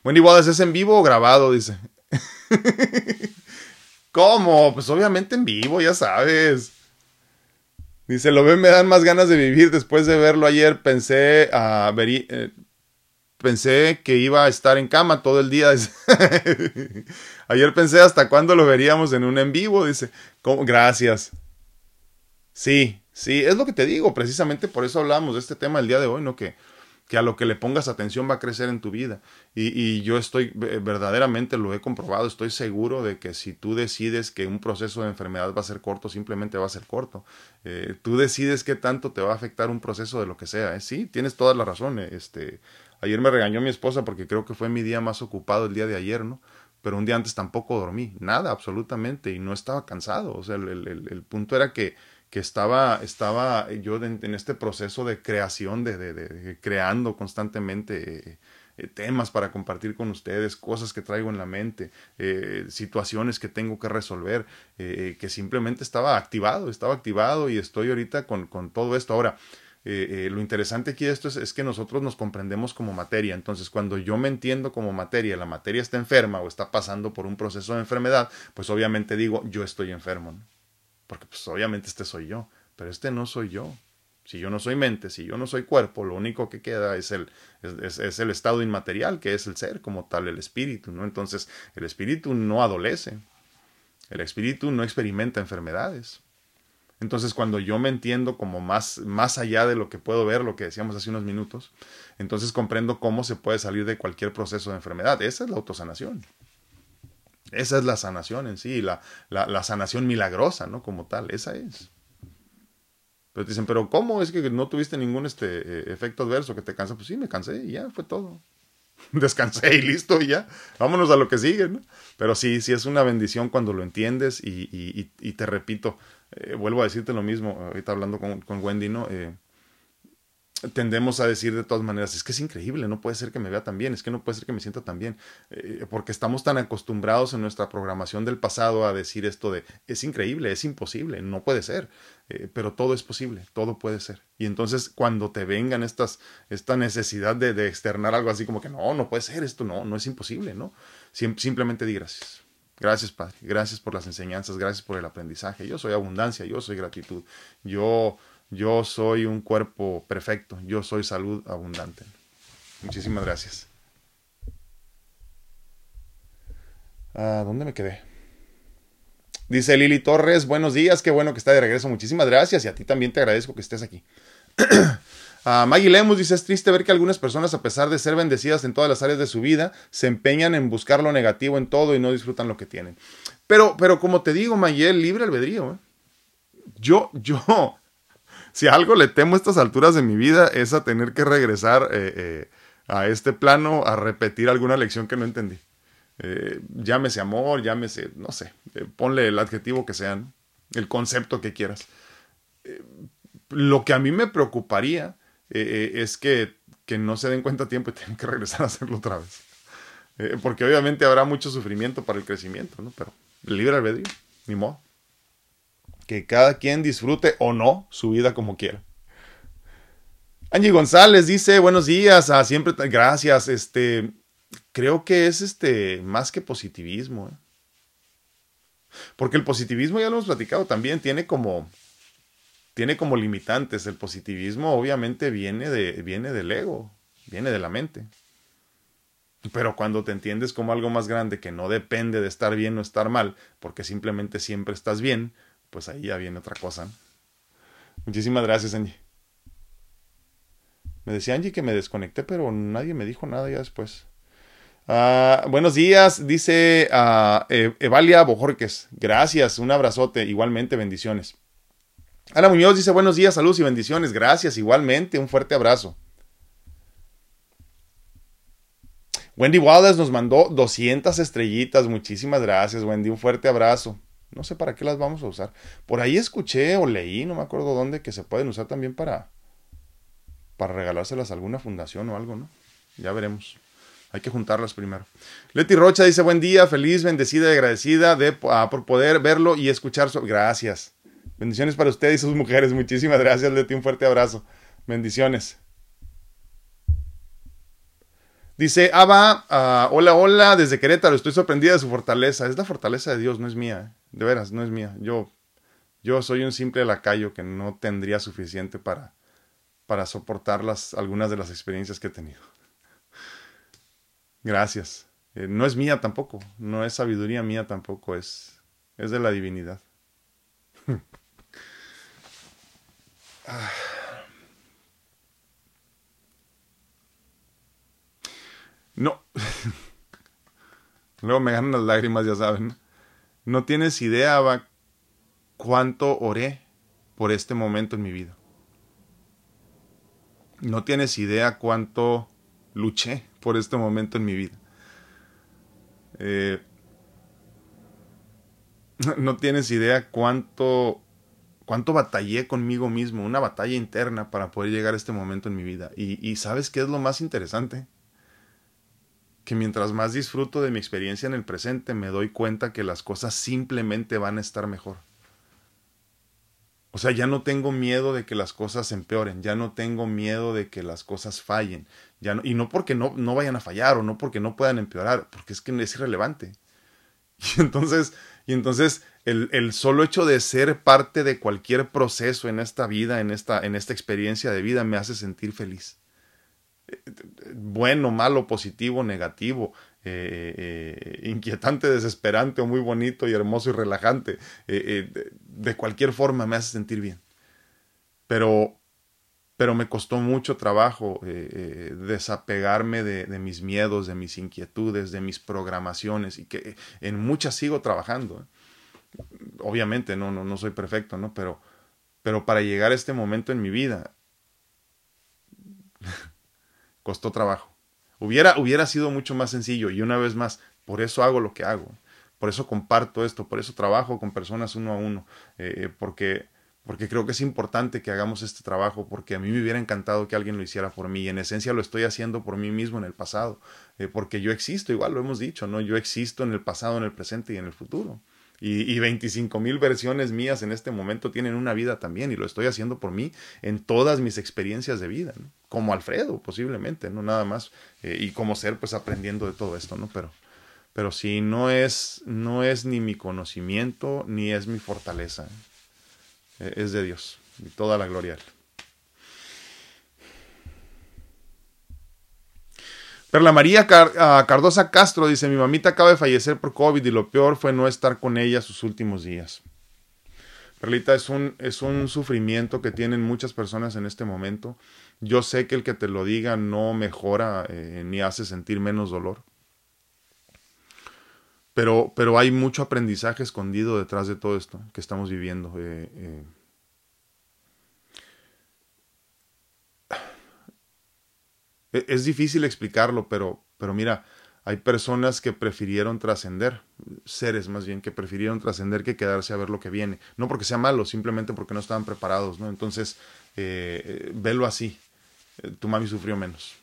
Wendy Wallace, ¿es en vivo o grabado? Dice. ¿Cómo? Pues obviamente en vivo, ya sabes. Dice, lo ven, me dan más ganas de vivir. Después de verlo ayer, pensé, a ver, eh, pensé que iba a estar en cama todo el día. ayer pensé hasta cuándo lo veríamos en un en vivo. Dice, gracias. Sí, sí, es lo que te digo. Precisamente por eso hablamos de este tema el día de hoy, ¿no? Que que a lo que le pongas atención va a crecer en tu vida. Y, yo estoy, verdaderamente lo he comprobado, estoy seguro de que si tú decides que un proceso de enfermedad va a ser corto, simplemente va a ser corto. Eh, tú decides qué tanto te va a afectar un proceso de lo que sea. ¿eh? Sí, tienes toda la razón. Eh, este, ayer me regañó mi esposa porque creo que fue mi día más ocupado el día de ayer, ¿no? Pero un día antes tampoco dormí, nada, absolutamente, y no estaba cansado. O sea, el punto era que que estaba, estaba yo en, este proceso de creación, de, de, creando constantemente eh, eh, temas para compartir con ustedes, cosas que traigo en la mente, eh, situaciones que tengo que resolver, que simplemente estaba activado, estaba activado y estoy ahorita con, todo esto. Ahora, lo interesante aquí de esto es, es, que nosotros nos comprendemos como materia. Entonces, cuando yo me entiendo como materia, la materia está enferma o está pasando por un proceso de enfermedad, pues obviamente digo, yo estoy enfermo. Porque pues obviamente este soy yo, pero este no soy yo. Si yo no soy mente, si yo no soy cuerpo, lo único que queda es el, es, el estado inmaterial, que es el ser como tal, el espíritu, ¿no? Entonces, el espíritu no adolece, el espíritu no experimenta enfermedades. Entonces, cuando yo me entiendo como más, más allá de lo que puedo ver, lo que decíamos hace unos minutos, entonces comprendo cómo se puede salir de cualquier proceso de enfermedad. Esa es la autosanación. Esa es la sanación en sí, la, la, sanación milagrosa, ¿no? Como tal, esa es. Pero te dicen, pero ¿cómo? Es que no tuviste ningún este, eh, efecto adverso que te cansa. Pues sí, me cansé y ya, fue todo. Descansé y listo y ya. Vámonos a lo que sigue, ¿no? Pero sí, sí es una bendición cuando lo entiendes y, y, te repito, eh, vuelvo a decirte lo mismo, ahorita hablando con, con Wendy, ¿no? Eh, tendemos a decir de todas maneras, es que es increíble, no puede ser que me vea tan bien, es que no puede ser que me sienta tan bien, eh, porque estamos tan acostumbrados en nuestra programación del pasado a decir esto de, es increíble, es imposible, no puede ser, eh, pero todo es posible, todo puede ser. Y entonces cuando te vengan estas, esta necesidad de, externar algo así como que no, no puede ser esto, no, no es imposible, ¿no? simplemente di gracias. Gracias, Padre. Gracias por las enseñanzas. Gracias por el aprendizaje. Yo soy abundancia. Yo soy gratitud. Yo yo soy un cuerpo perfecto, yo soy salud abundante. Muchísimas gracias. ¿A ¿Dónde me quedé? Dice Lili Torres, buenos días, qué bueno que está de regreso, muchísimas gracias y a ti también te agradezco que estés aquí. Uh, Maggie Lemus dice, es triste ver que algunas personas, a pesar de ser bendecidas en todas las áreas de su vida, se empeñan en buscar lo negativo en todo y no disfrutan lo que tienen. Pero, pero como te digo, Maggie, libre albedrío. ¿eh? Yo, yo, si algo le temo a estas alturas de mi vida es a tener que regresar eh, eh, a este plano a repetir alguna lección que no entendí. Eh, llámese amor, llámese, no sé, ponle el adjetivo que sean, el concepto que quieras. lo que a mí me preocuparía es que, que, no se den cuenta a tiempo y tengan que regresar a hacerlo otra vez. porque obviamente habrá mucho sufrimiento para el crecimiento, ¿no? Pero libre albedrío, ni modo que cada quien disfrute o no su vida como quiera. Angie González dice, buenos días, a siempre, gracias, este, creo que es este, más que positivismo, ¿eh? porque el positivismo ya lo hemos platicado también, tiene como, tiene como limitantes, el positivismo obviamente viene, de, viene del ego, viene de la mente. Pero cuando te entiendes como algo más grande que no depende de estar bien o estar mal, porque simplemente siempre estás bien, pues ahí ya viene otra cosa. Muchísimas gracias, Angie. Me decía Angie que me desconecté, pero nadie me dijo nada ya después. Ah, buenos días, dice uh, Evalia Bojorques. Gracias, un abrazote, igualmente, bendiciones. Ana Muñoz dice buenos días, saludos y bendiciones. Gracias, igualmente, un fuerte abrazo. Wendy Wallace nos mandó 200 estrellitas. Muchísimas gracias, Wendy. Un fuerte abrazo. No sé para qué las vamos a usar. Por ahí escuché o leí, no me acuerdo dónde, que se pueden usar también para, para regalárselas a alguna fundación o algo, ¿no? Ya veremos. Hay que juntarlas primero. Leti Rocha dice buen día, feliz, bendecida y agradecida de, ah, por poder verlo y escuchar su... Gracias. Bendiciones para usted y sus mujeres. Muchísimas gracias, Leti. Un fuerte abrazo. Bendiciones. Dice Ava, ah, hola, hola, desde Querétaro, estoy sorprendida de su fortaleza. Es la fortaleza de Dios, no es mía. ¿eh? De veras, no es mía. Yo, yo soy un simple lacayo que no tendría suficiente para, para soportar las, algunas de las experiencias que he tenido. Gracias. Eh, no es mía tampoco, no es sabiduría mía tampoco, es, es de la divinidad. ah. No. Luego me ganan las lágrimas, ya saben. No tienes idea, cuánto oré por este momento en mi vida. No tienes idea cuánto luché por este momento en mi vida. Eh, no tienes idea cuánto cuánto batallé conmigo mismo, una batalla interna para poder llegar a este momento en mi vida. Y, y sabes qué es lo más interesante? Que mientras más disfruto de mi experiencia en el presente, me doy cuenta que las cosas simplemente van a estar mejor. O sea, ya no tengo miedo de que las cosas empeoren, ya no tengo miedo de que las cosas fallen, ya no, y no porque no, no vayan a fallar o no porque no puedan empeorar, porque es que es irrelevante. Y entonces, y entonces el, el, solo hecho de ser parte de cualquier proceso en esta vida, en esta, en esta experiencia de vida, me hace sentir feliz bueno, malo, positivo, negativo, eh, eh, inquietante, desesperante o muy bonito y hermoso y relajante, eh, de, cualquier forma me hace sentir bien. Pero, pero me costó mucho trabajo desapegarme de, de, mis miedos, de mis inquietudes, de mis programaciones y que en muchas sigo trabajando. Obviamente no, no, no soy perfecto, ¿no? Pero, pero para llegar a este momento en mi vida costó trabajo. Hubiera, hubiera sido mucho más sencillo y una vez más, por eso hago lo que hago. Por eso comparto esto, por eso trabajo con personas uno a uno, eh, porque, porque creo que es importante que hagamos este trabajo, porque a mí me hubiera encantado que alguien lo hiciera por mí y en esencia lo estoy haciendo por mí mismo en el pasado, eh, porque yo existo, igual lo hemos dicho, ¿no? Yo existo en el pasado, en el presente y en el futuro. Y, y 25 mil versiones mías en este momento tienen una vida también y lo estoy haciendo por mí en todas mis experiencias de vida, como Alfredo posiblemente, no nada más, eh, y como ser pues aprendiendo de todo esto, ¿no? Pero, pero sí, no es, no es ni mi conocimiento ni es mi fortaleza, eh, es de Dios y toda la gloria. Perla María ah, Cardosa Castro dice, mi mamita acaba de fallecer por COVID y lo peor fue no estar con ella sus últimos días. Perlita, es un, es un sufrimiento que tienen muchas personas en este momento. Yo sé que el que te lo diga no mejora eh, ni hace sentir menos dolor. Pero, pero hay mucho aprendizaje escondido detrás de todo esto que estamos viviendo. Eh, eh, es difícil explicarlo, pero, pero mira, hay personas que prefirieron trascender, seres más bien, que prefirieron trascender que quedarse a ver lo que viene. No porque sea malo, simplemente porque no estaban preparados, ¿no? Entonces, eh, eh velo así. Eh, tu mami sufrió menos.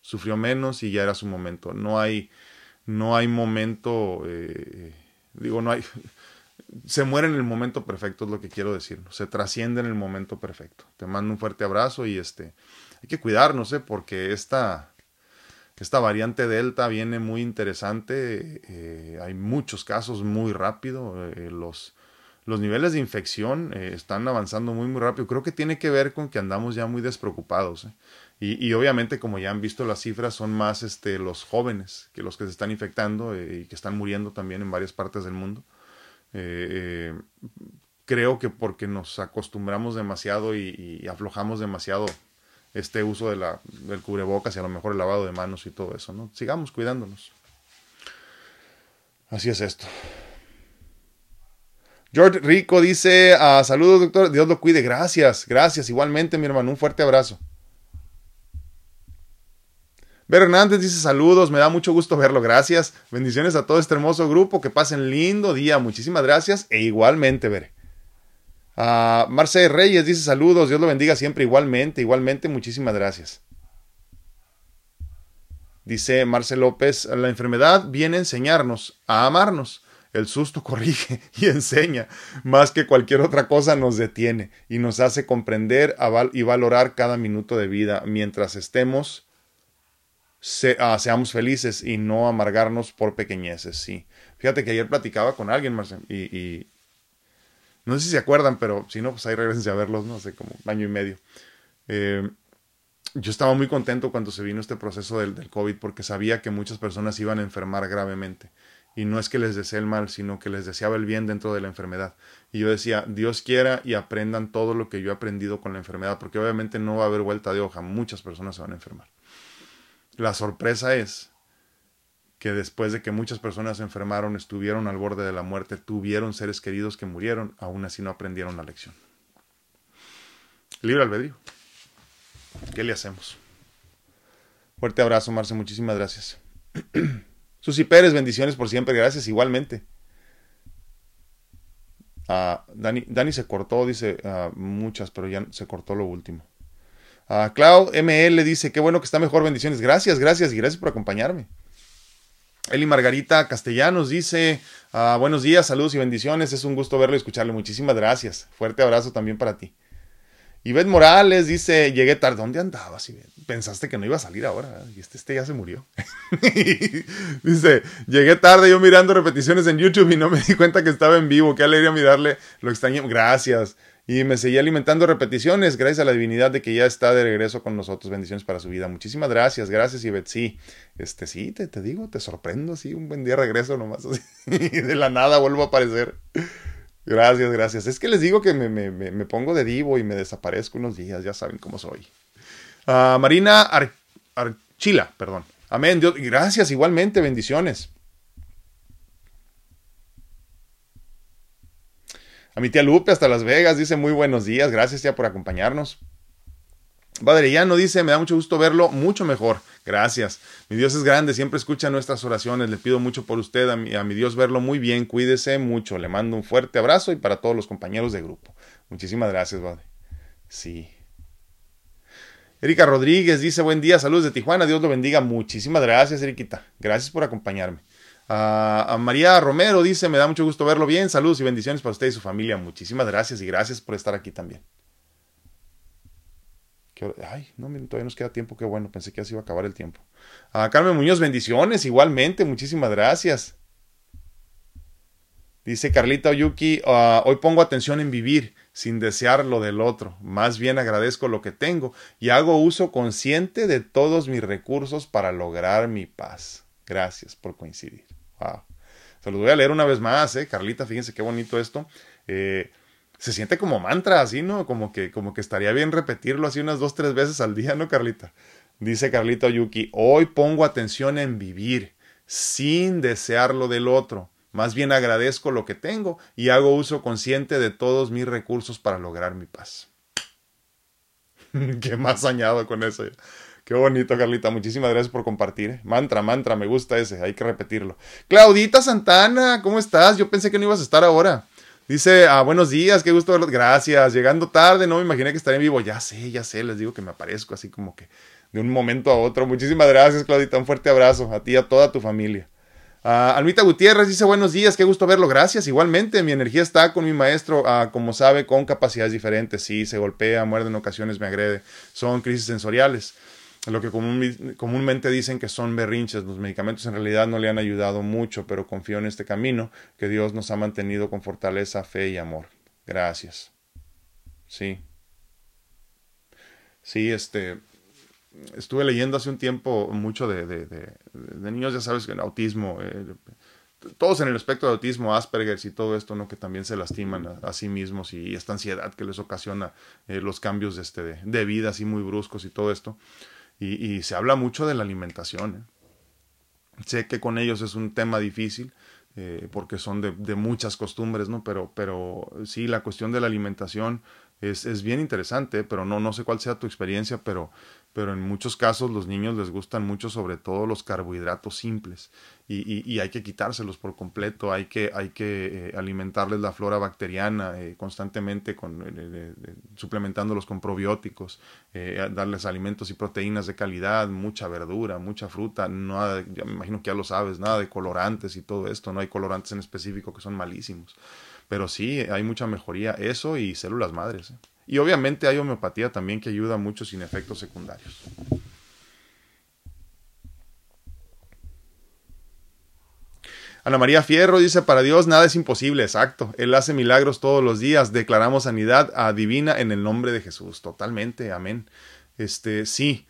Sufrió menos y ya era su momento. No hay, no hay momento, digo, no hay... Se muere en el momento perfecto, es lo que quiero decir. Se trasciende en el momento perfecto. Te mando un fuerte abrazo y este hay que cuidarnos, ¿eh? porque esta, esta variante Delta viene muy interesante. Eh, hay muchos casos muy rápido. Eh, los, los niveles de infección eh, están avanzando muy, muy rápido. Creo que tiene que ver con que andamos ya muy despreocupados. Y, y, obviamente, como ya han visto las cifras, son más este, los jóvenes que los que se están infectando y que están muriendo también en varias partes del mundo. Creo que porque nos acostumbramos demasiado y, aflojamos demasiado este uso de la, del cubrebocas y a lo mejor el lavado de manos y todo eso, ¿no? Sigamos cuidándonos. Así es esto. George Rico dice, ah, saludos doctor, Dios lo cuide, gracias, gracias, igualmente mi hermano, un fuerte abrazo. Ver Hernández dice saludos, me da mucho gusto verlo, gracias. Bendiciones a todo este hermoso grupo, que pasen lindo día, muchísimas gracias e igualmente, Ver. Uh, Marce Reyes dice saludos, Dios lo bendiga siempre, igualmente, igualmente, muchísimas gracias. Dice Marce López, la enfermedad viene a enseñarnos a amarnos el susto corrige y enseña, más que cualquier otra cosa nos detiene y nos hace comprender y valorar cada minuto de vida mientras estemos, ah, seamos felices y no amargarnos por pequeñeces. Sí. Fíjate que ayer platicaba con alguien, Marcel, y, no sé si se acuerdan, pero si no, pues ahí regresen a verlos, no sé, como año y medio. Eh, yo estaba muy contento cuando se vino este proceso del, del COVID porque sabía que muchas personas iban a enfermar gravemente y no es que les desee el mal, sino que les deseaba el bien dentro de la enfermedad. Y yo decía, Dios quiera y aprendan todo lo que yo he aprendido con la enfermedad, porque obviamente no va a haber vuelta de hoja, muchas personas se van a enfermar. La sorpresa es que después de que muchas personas enfermaron, estuvieron al borde de la muerte, tuvieron seres queridos que murieron, aún así no aprendieron la lección. Libre albedrío. ¿Qué le hacemos? Fuerte abrazo, Marce, muchísimas gracias. Susi Pérez, bendiciones por siempre, gracias igualmente. Uh, Dani, Dani, se cortó, dice uh, muchas, pero ya se cortó lo último. Uh, Clau ML dice, qué bueno que está mejor, bendiciones. Gracias, gracias y gracias por acompañarme. Eli Margarita Castellanos dice, buenos días, saludos y bendiciones, es un gusto verlo y escucharle. Muchísimas gracias. Fuerte abrazo también para ti. Ivette Morales dice, llegué tarde. ¿Dónde andabas? Pensaste que no iba a salir ahora. Y este, este ya se murió. dice, llegué tarde yo mirando repeticiones en YouTube y no me di cuenta que estaba en vivo. Qué alegría mirarle. Lo extrañé. Gracias. Y me seguí alimentando repeticiones gracias a la divinidad de que ya está de regreso con nosotros. Bendiciones para su vida. Muchísimas gracias. Gracias, Ivette. Sí, este, sí, te, te digo, te sorprendo. Sí, un buen día regreso nomás. Así. de la nada vuelvo a aparecer. Gracias, gracias. Es que les digo que me, me, me, pongo de divo y me desaparezco unos días, ya saben cómo soy. Uh, Marina Archila, perdón. Amén. Dios, gracias, igualmente, bendiciones. Mi tía Lupe hasta Las Vegas dice muy buenos días, gracias tía por acompañarnos. Badrellano dice, me da mucho gusto verlo, mucho mejor. Gracias. Mi Dios es grande, siempre escucha nuestras oraciones. Le pido mucho por usted, a mi, a mi Dios verlo muy bien. Cuídese mucho. Le mando un fuerte abrazo y para todos los compañeros de grupo. Muchísimas gracias, Badre. Sí. Erika Rodríguez dice, buen día, saludos de Tijuana, Dios lo bendiga. Muchísimas gracias, Eriquita. Gracias por acompañarme. A María Romero dice, me da mucho gusto verlo bien. Saludos y bendiciones para usted y su familia. Muchísimas gracias y gracias por estar aquí también. Ay, no, todavía nos queda tiempo, qué bueno, pensé que ya se iba a acabar el tiempo. A Carmen Muñoz, bendiciones, igualmente, muchísimas gracias. Dice Carlita Oyuki, uh, hoy pongo atención en vivir sin desear lo del otro, más bien agradezco lo que tengo y hago uso consciente de todos mis recursos para lograr mi paz. Gracias por coincidir. Se los voy a leer una vez más, ¿eh? Carlita, fíjense qué bonito esto. Eh, se siente como mantra, así, ¿no? Como que, como que estaría bien repetirlo así unas dos, tres veces al día, ¿no, Carlita? Dice Carlita Yuki, hoy pongo atención en vivir, sin desear lo del otro. Más bien agradezco lo que tengo y hago uso consciente de todos mis recursos para lograr mi paz. ¿Qué más añado con eso? Qué bonito, Carlita. Muchísimas gracias por compartir. ¿eh? Mantra, mantra, me gusta ese. Hay que repetirlo. Claudita Santana, ¿cómo estás? Yo pensé que no ibas a estar ahora. Dice, ah, buenos días, qué gusto verlos. Gracias. Llegando tarde, no me imaginé que estaría en vivo. Ya sé, ya sé, les digo que me aparezco así como que de un momento a otro. Muchísimas gracias, Claudita. Un fuerte abrazo a ti y a toda tu familia. Uh, Almita Gutiérrez dice, buenos días, qué gusto verlo. Gracias, igualmente. Mi energía está con mi maestro, uh, como sabe, con capacidades diferentes. Sí, se golpea, muerde en ocasiones, me agrede. Son crisis sensoriales. Lo que comúnmente dicen que son berrinches. Los medicamentos en realidad no le han ayudado mucho, pero confío en este camino que Dios nos ha mantenido con fortaleza, fe y amor. Gracias. Sí. Sí, este. Estuve leyendo hace un tiempo mucho de, de, niños, ya sabes, en autismo. Eh, todos en el espectro de autismo, Asperger y todo esto, ¿no? Que también se lastiman a, sí mismos y, esta ansiedad que les ocasiona eh, los cambios de, este, de, vida así muy bruscos y todo esto. Y, se habla mucho de la alimentación. ¿eh? Sé que con ellos es un tema difícil eh, porque son de, de, muchas costumbres, ¿no? Pero, pero sí, la cuestión de la alimentación es, es bien interesante, pero no, no sé cuál sea tu experiencia, pero pero en muchos casos los niños les gustan mucho sobre todo los carbohidratos simples y, y, hay que quitárselos por completo, hay que, hay que eh, alimentarles la flora bacteriana eh, constantemente con, eh, suplementándolos con probióticos, darles alimentos y proteínas de calidad, mucha verdura, mucha fruta, nada, ya me imagino que ya lo sabes, nada de colorantes y todo esto, no hay colorantes en específico que son malísimos, pero sí hay mucha mejoría, eso y células madres. Y obviamente hay homeopatía también que ayuda mucho sin efectos secundarios. Ana María Fierro dice, para Dios nada es imposible, exacto. Él hace milagros todos los días. Declaramos sanidad a divina en el nombre de Jesús. Totalmente, amén. Este, sí.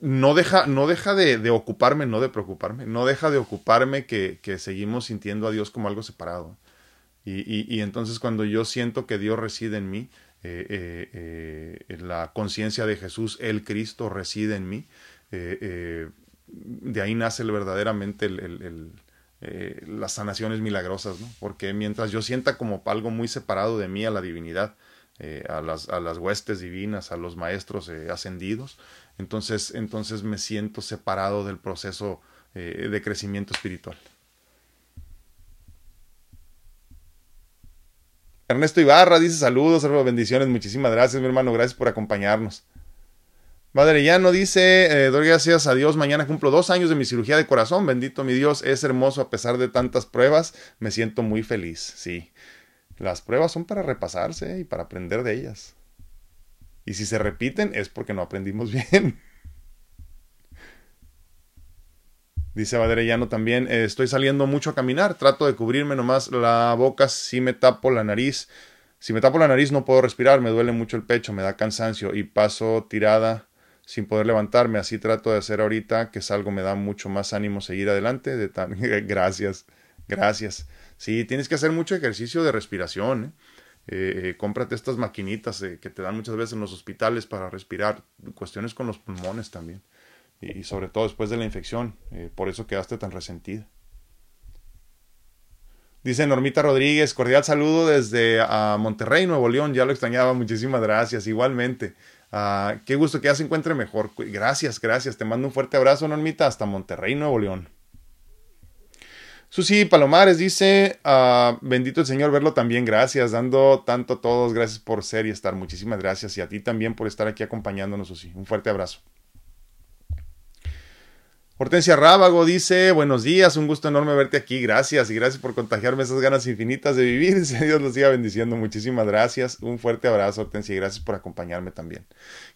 No deja, no deja de, ocuparme, no de preocuparme. No deja de ocuparme que, que seguimos sintiendo a Dios como algo separado. Y, entonces cuando yo siento que Dios reside en mí, eh, eh, eh, la conciencia de Jesús, el Cristo reside en mí, de ahí nace verdaderamente el, las sanaciones milagrosas, ¿no? porque mientras yo sienta como algo muy separado de mí a la divinidad, a, las, a las huestes divinas, a los maestros ascendidos, entonces, entonces me siento separado del proceso de crecimiento espiritual. Ernesto Ibarra dice saludos, bendiciones, muchísimas gracias, mi hermano, gracias por acompañarnos. Madre Llano dice, eh, doy gracias a Dios, mañana cumplo dos años de mi cirugía de corazón, bendito mi Dios, es hermoso a pesar de tantas pruebas, me siento muy feliz, sí. Las pruebas son para repasarse y para aprender de ellas. Y si se repiten es porque no aprendimos bien. Dice Baderellano también, eh, estoy saliendo mucho a caminar, trato de cubrirme nomás la boca si me tapo la nariz. Si me tapo la nariz no puedo respirar, me duele mucho el pecho, me da cansancio y paso tirada sin poder levantarme. Así trato de hacer ahorita que salgo, me da mucho más ánimo seguir adelante. De tan... gracias, gracias. Sí, tienes que hacer mucho ejercicio de respiración. ¿eh? Eh, cómprate estas maquinitas que te dan muchas veces en los hospitales para respirar. Cuestiones con los pulmones también y sobre todo después de la infección. Eh, por eso quedaste tan resentida. Dice Normita Rodríguez, cordial saludo desde a Monterrey, Nuevo León. Ya lo extrañaba, muchísimas gracias. Igualmente. Ah, qué gusto que ya se encuentre mejor. Gracias, gracias. Te mando un fuerte abrazo, Normita, hasta Monterrey, Nuevo León. Susi Palomares dice, ah, bendito el Señor verlo también, gracias, dando tanto a todos, gracias por ser y estar, muchísimas gracias y a ti también por estar aquí acompañándonos, Susi. Un fuerte abrazo. Hortensia Rábago dice, buenos días, un gusto enorme verte aquí, gracias y gracias por contagiarme esas ganas infinitas de vivir, Dios los siga bendiciendo, muchísimas gracias, un fuerte abrazo Hortensia y gracias por acompañarme también.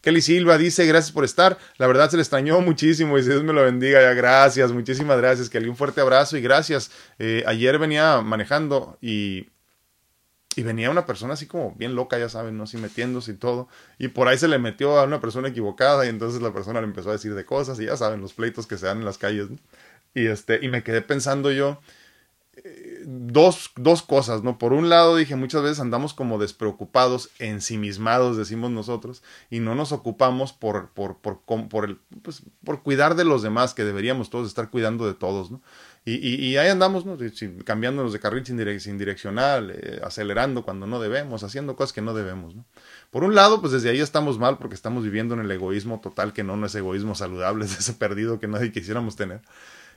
Kelly Silva dice, gracias por estar, la verdad se le extrañó muchísimo y Dios me lo bendiga, ya gracias, muchísimas gracias Kelly, un fuerte abrazo y gracias. Eh, ayer venía manejando y y venía una persona así como bien loca, ya saben, ¿no? Así metiéndose y todo. Y por ahí se le metió a una persona equivocada y entonces la persona le empezó a decir de cosas y ya saben, los pleitos que se dan en las calles. Y, este, y me quedé pensando yo eh, dos, dos cosas, ¿no? Por un lado dije, muchas veces andamos como despreocupados, ensimismados, decimos nosotros, y no nos ocupamos por, por, por, por, el, pues, por cuidar de los demás, que deberíamos todos estar cuidando de todos, ¿no? Y, ahí andamos, ¿no? cambiándonos de carril sin, direccional, eh, acelerando cuando no debemos, haciendo cosas que no debemos. ¿no? Por un lado, pues desde ahí estamos mal porque estamos viviendo en el egoísmo total, que no, es egoísmo saludable, es ese perdido que nadie quisiéramos tener.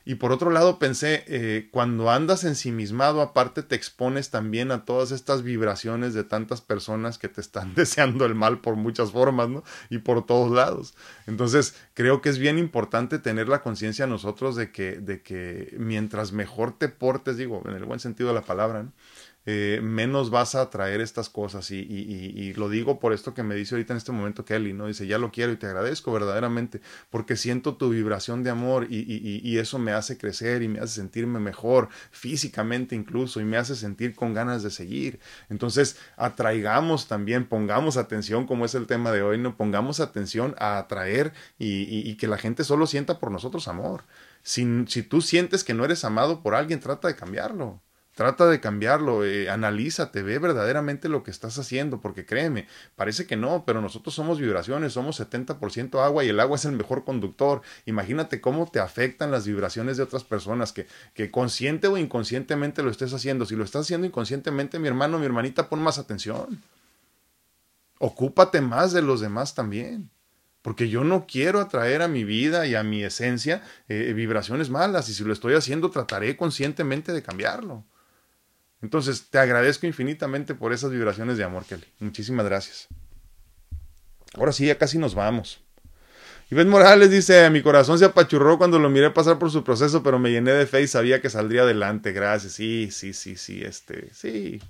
Y por otro lado pensé, eh, cuando andas ensimismado, aparte te expones también a todas estas vibraciones de tantas personas que te están deseando el mal por muchas formas, ¿no? Y por todos lados. Entonces, creo que es bien importante tener la conciencia nosotros de que, de que mientras mejor te portes, digo, en el buen sentido de la palabra, eh, menos vas a atraer estas cosas. Y, y, lo digo por esto que me dice ahorita en este momento Kelly, ¿no? Dice, ya lo quiero y te agradezco verdaderamente, porque siento tu vibración de amor y, y eso me hace crecer y me hace sentirme mejor, físicamente incluso, y me hace sentir con ganas de seguir. Entonces, atraigamos también, pongamos atención, como es el tema de hoy, ¿no? Pongamos atención a atraer y, que la gente solo sienta por nosotros amor. Si, si tú sientes que no eres amado por alguien, trata de cambiarlo. Trata de cambiarlo, eh, analízate, ve verdaderamente lo que estás haciendo, porque créeme, parece que no, pero nosotros somos vibraciones, somos 70% agua y el agua es el mejor conductor. Imagínate cómo te afectan las vibraciones de otras personas, que, que consciente o inconscientemente lo estés haciendo. Si lo estás haciendo inconscientemente, mi hermano, mi hermanita, pon más atención. Ocúpate más de los demás también porque yo no quiero atraer a mi vida y a mi esencia eh, vibraciones malas y si lo estoy haciendo trataré conscientemente de cambiarlo. Entonces, te agradezco infinitamente por esas vibraciones de amor, Kelly. Muchísimas gracias. Ahora sí, ya casi nos vamos. Iván Morales dice, mi corazón se apachurró cuando lo miré pasar por su proceso, pero me llené de fe y sabía que saldría adelante. Gracias. Sí, sí, sí, sí, este, sí.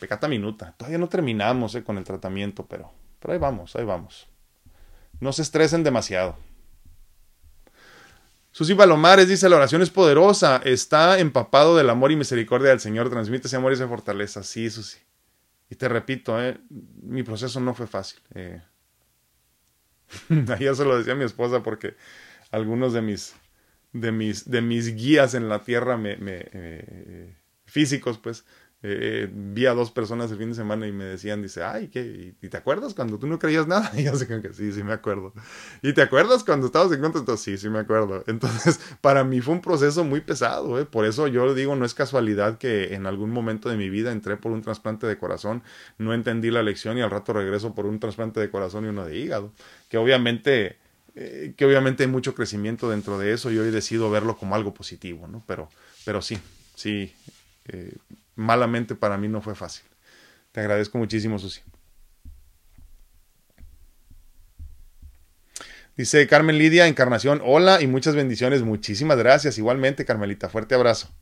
Pecata minuta. Todavía no terminamos eh, con el tratamiento, pero, pero ahí vamos, ahí vamos. No se estresen demasiado. Susi Palomares dice, la oración es poderosa, está empapado del amor y misericordia del Señor, transmite ese amor y esa fortaleza. Sí, Susi. Y te repito, eh, mi proceso no fue fácil. Eh. Ayer se lo decía a mi esposa porque algunos de mis, de mis, de mis guías en la tierra me, me eh, físicos, pues, eh, vi a dos personas el fin de semana y me decían, dice, ay, ¿qué? ¿Y te acuerdas cuando tú no creías nada? Y yo sé que sí, sí me acuerdo. ¿Y te acuerdas cuando estabas en contra? Sí, sí me acuerdo. Entonces, para mí fue un proceso muy pesado, ¿eh? Por eso yo digo, no es casualidad que en algún momento de mi vida entré por un trasplante de corazón, no entendí la lección y al rato regreso por un trasplante de corazón y uno de hígado. Que obviamente... Eh, que obviamente hay mucho crecimiento dentro de eso y hoy decido verlo como algo positivo, ¿no? Pero, pero sí, sí, eh, malamente para mí no fue fácil. Te agradezco muchísimo, Susi. Dice Carmen Lidia, Encarnación, hola y muchas bendiciones. Muchísimas gracias. Igualmente, Carmelita, fuerte abrazo.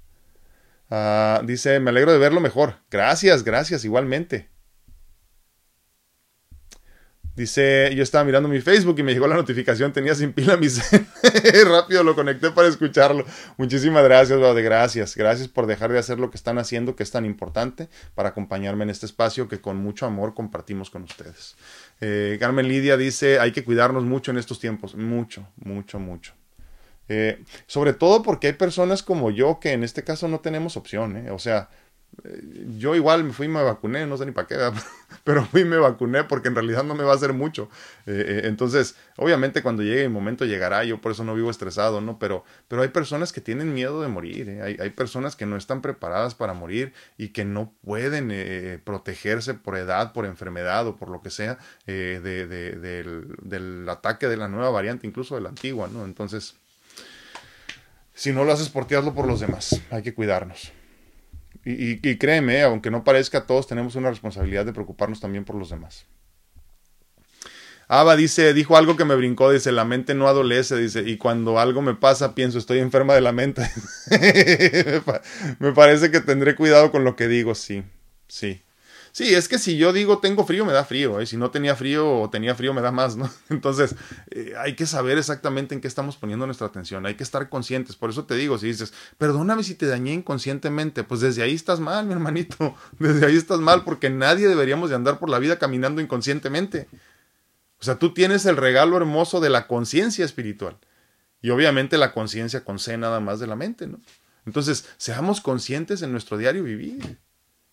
Ah, dice, me alegro de verlo mejor. Gracias, gracias, igualmente. Dice, yo estaba mirando mi Facebook y me llegó la notificación, tenía sin pila mi Rápido lo conecté para escucharlo. Muchísimas gracias, de gracias. Gracias por dejar de hacer lo que están haciendo, que es tan importante, para acompañarme en este espacio que con mucho amor compartimos con ustedes. Eh, Carmen Lidia dice, hay que cuidarnos mucho en estos tiempos. Mucho, mucho, mucho. Eh, sobre todo porque hay personas como yo que en este caso no tenemos opción. ¿eh? O sea, yo igual me fui y me vacuné, no sé ni para qué, pero fui y me vacuné porque en realidad no me va a hacer mucho. Eh, eh, entonces, obviamente cuando llegue el momento llegará, yo por eso no vivo estresado, ¿no? Pero, pero hay personas que tienen miedo de morir, ¿eh? hay, hay, personas que no están preparadas para morir y que no pueden protegerse por edad, por enfermedad o por lo que sea de, de, del, del ataque de la nueva variante, incluso de la antigua, ¿no? Entonces, si no lo haces por ti, hazlo por los demás, hay que cuidarnos. Y, créeme, aunque no parezca, todos tenemos una responsabilidad de preocuparnos también por los demás. Ava dice, dijo algo que me brincó, dice, la mente no adolece, dice, y cuando algo me pasa, pienso, estoy enferma de la mente. me parece que tendré cuidado con lo que digo, sí, sí. Sí, es que si yo digo tengo frío, me da frío, ¿eh? si no tenía frío o tenía frío, me da más, ¿no? Entonces, eh, hay que saber exactamente en qué estamos poniendo nuestra atención, hay que estar conscientes. Por eso te digo, si dices, perdóname si te dañé inconscientemente, pues desde ahí estás mal, mi hermanito, desde ahí estás mal, porque nadie deberíamos de andar por la vida caminando inconscientemente. O sea, tú tienes el regalo hermoso de la conciencia espiritual. Y obviamente la conciencia con C nada más de la mente, ¿no? Entonces, seamos conscientes en nuestro diario vivir.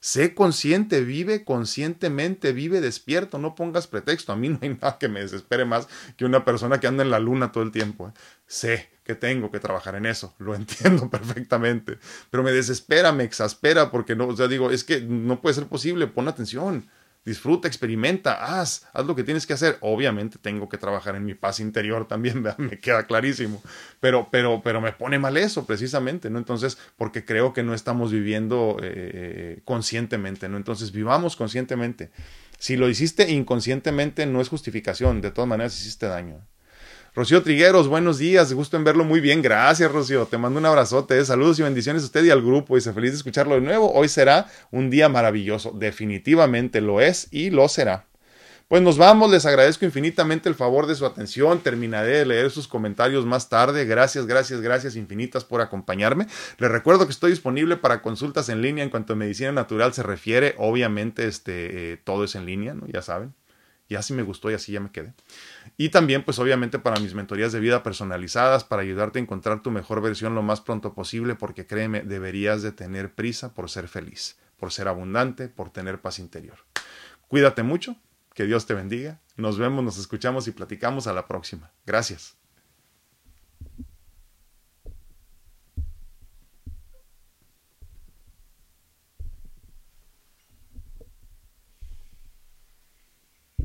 Sé consciente, vive conscientemente, vive despierto, no pongas pretexto. A mí no hay nada que me desespere más que una persona que anda en la luna todo el tiempo. ¿eh? Sé que tengo que trabajar en eso, lo entiendo perfectamente, pero me desespera, me exaspera porque no, o sea, digo, es que no puede ser posible, pon atención disfruta, experimenta, haz, haz lo que tienes que hacer. Obviamente tengo que trabajar en mi paz interior también, me queda clarísimo, pero, pero, pero me pone mal eso precisamente, ¿no? Entonces, porque creo que no estamos viviendo eh, conscientemente, ¿no? Entonces, vivamos conscientemente. Si lo hiciste inconscientemente, no es justificación, de todas maneras hiciste daño. Rocío Trigueros, buenos días, gusto en verlo muy bien. Gracias, Rocío. Te mando un abrazote. Saludos y bendiciones a usted y al grupo. Dice, feliz de escucharlo de nuevo. Hoy será un día maravilloso. Definitivamente lo es y lo será. Pues nos vamos, les agradezco infinitamente el favor de su atención. Terminaré de leer sus comentarios más tarde. Gracias, gracias, gracias infinitas por acompañarme. Les recuerdo que estoy disponible para consultas en línea en cuanto a medicina natural se refiere. Obviamente, este, eh, todo es en línea, ¿no? Ya saben. Ya así me gustó y así ya me quedé. Y también, pues obviamente, para mis mentorías de vida personalizadas, para ayudarte a encontrar tu mejor versión lo más pronto posible, porque créeme, deberías de tener prisa por ser feliz, por ser abundante, por tener paz interior. Cuídate mucho que Dios te bendiga. Nos vemos, nos escuchamos y platicamos a la próxima. Gracias.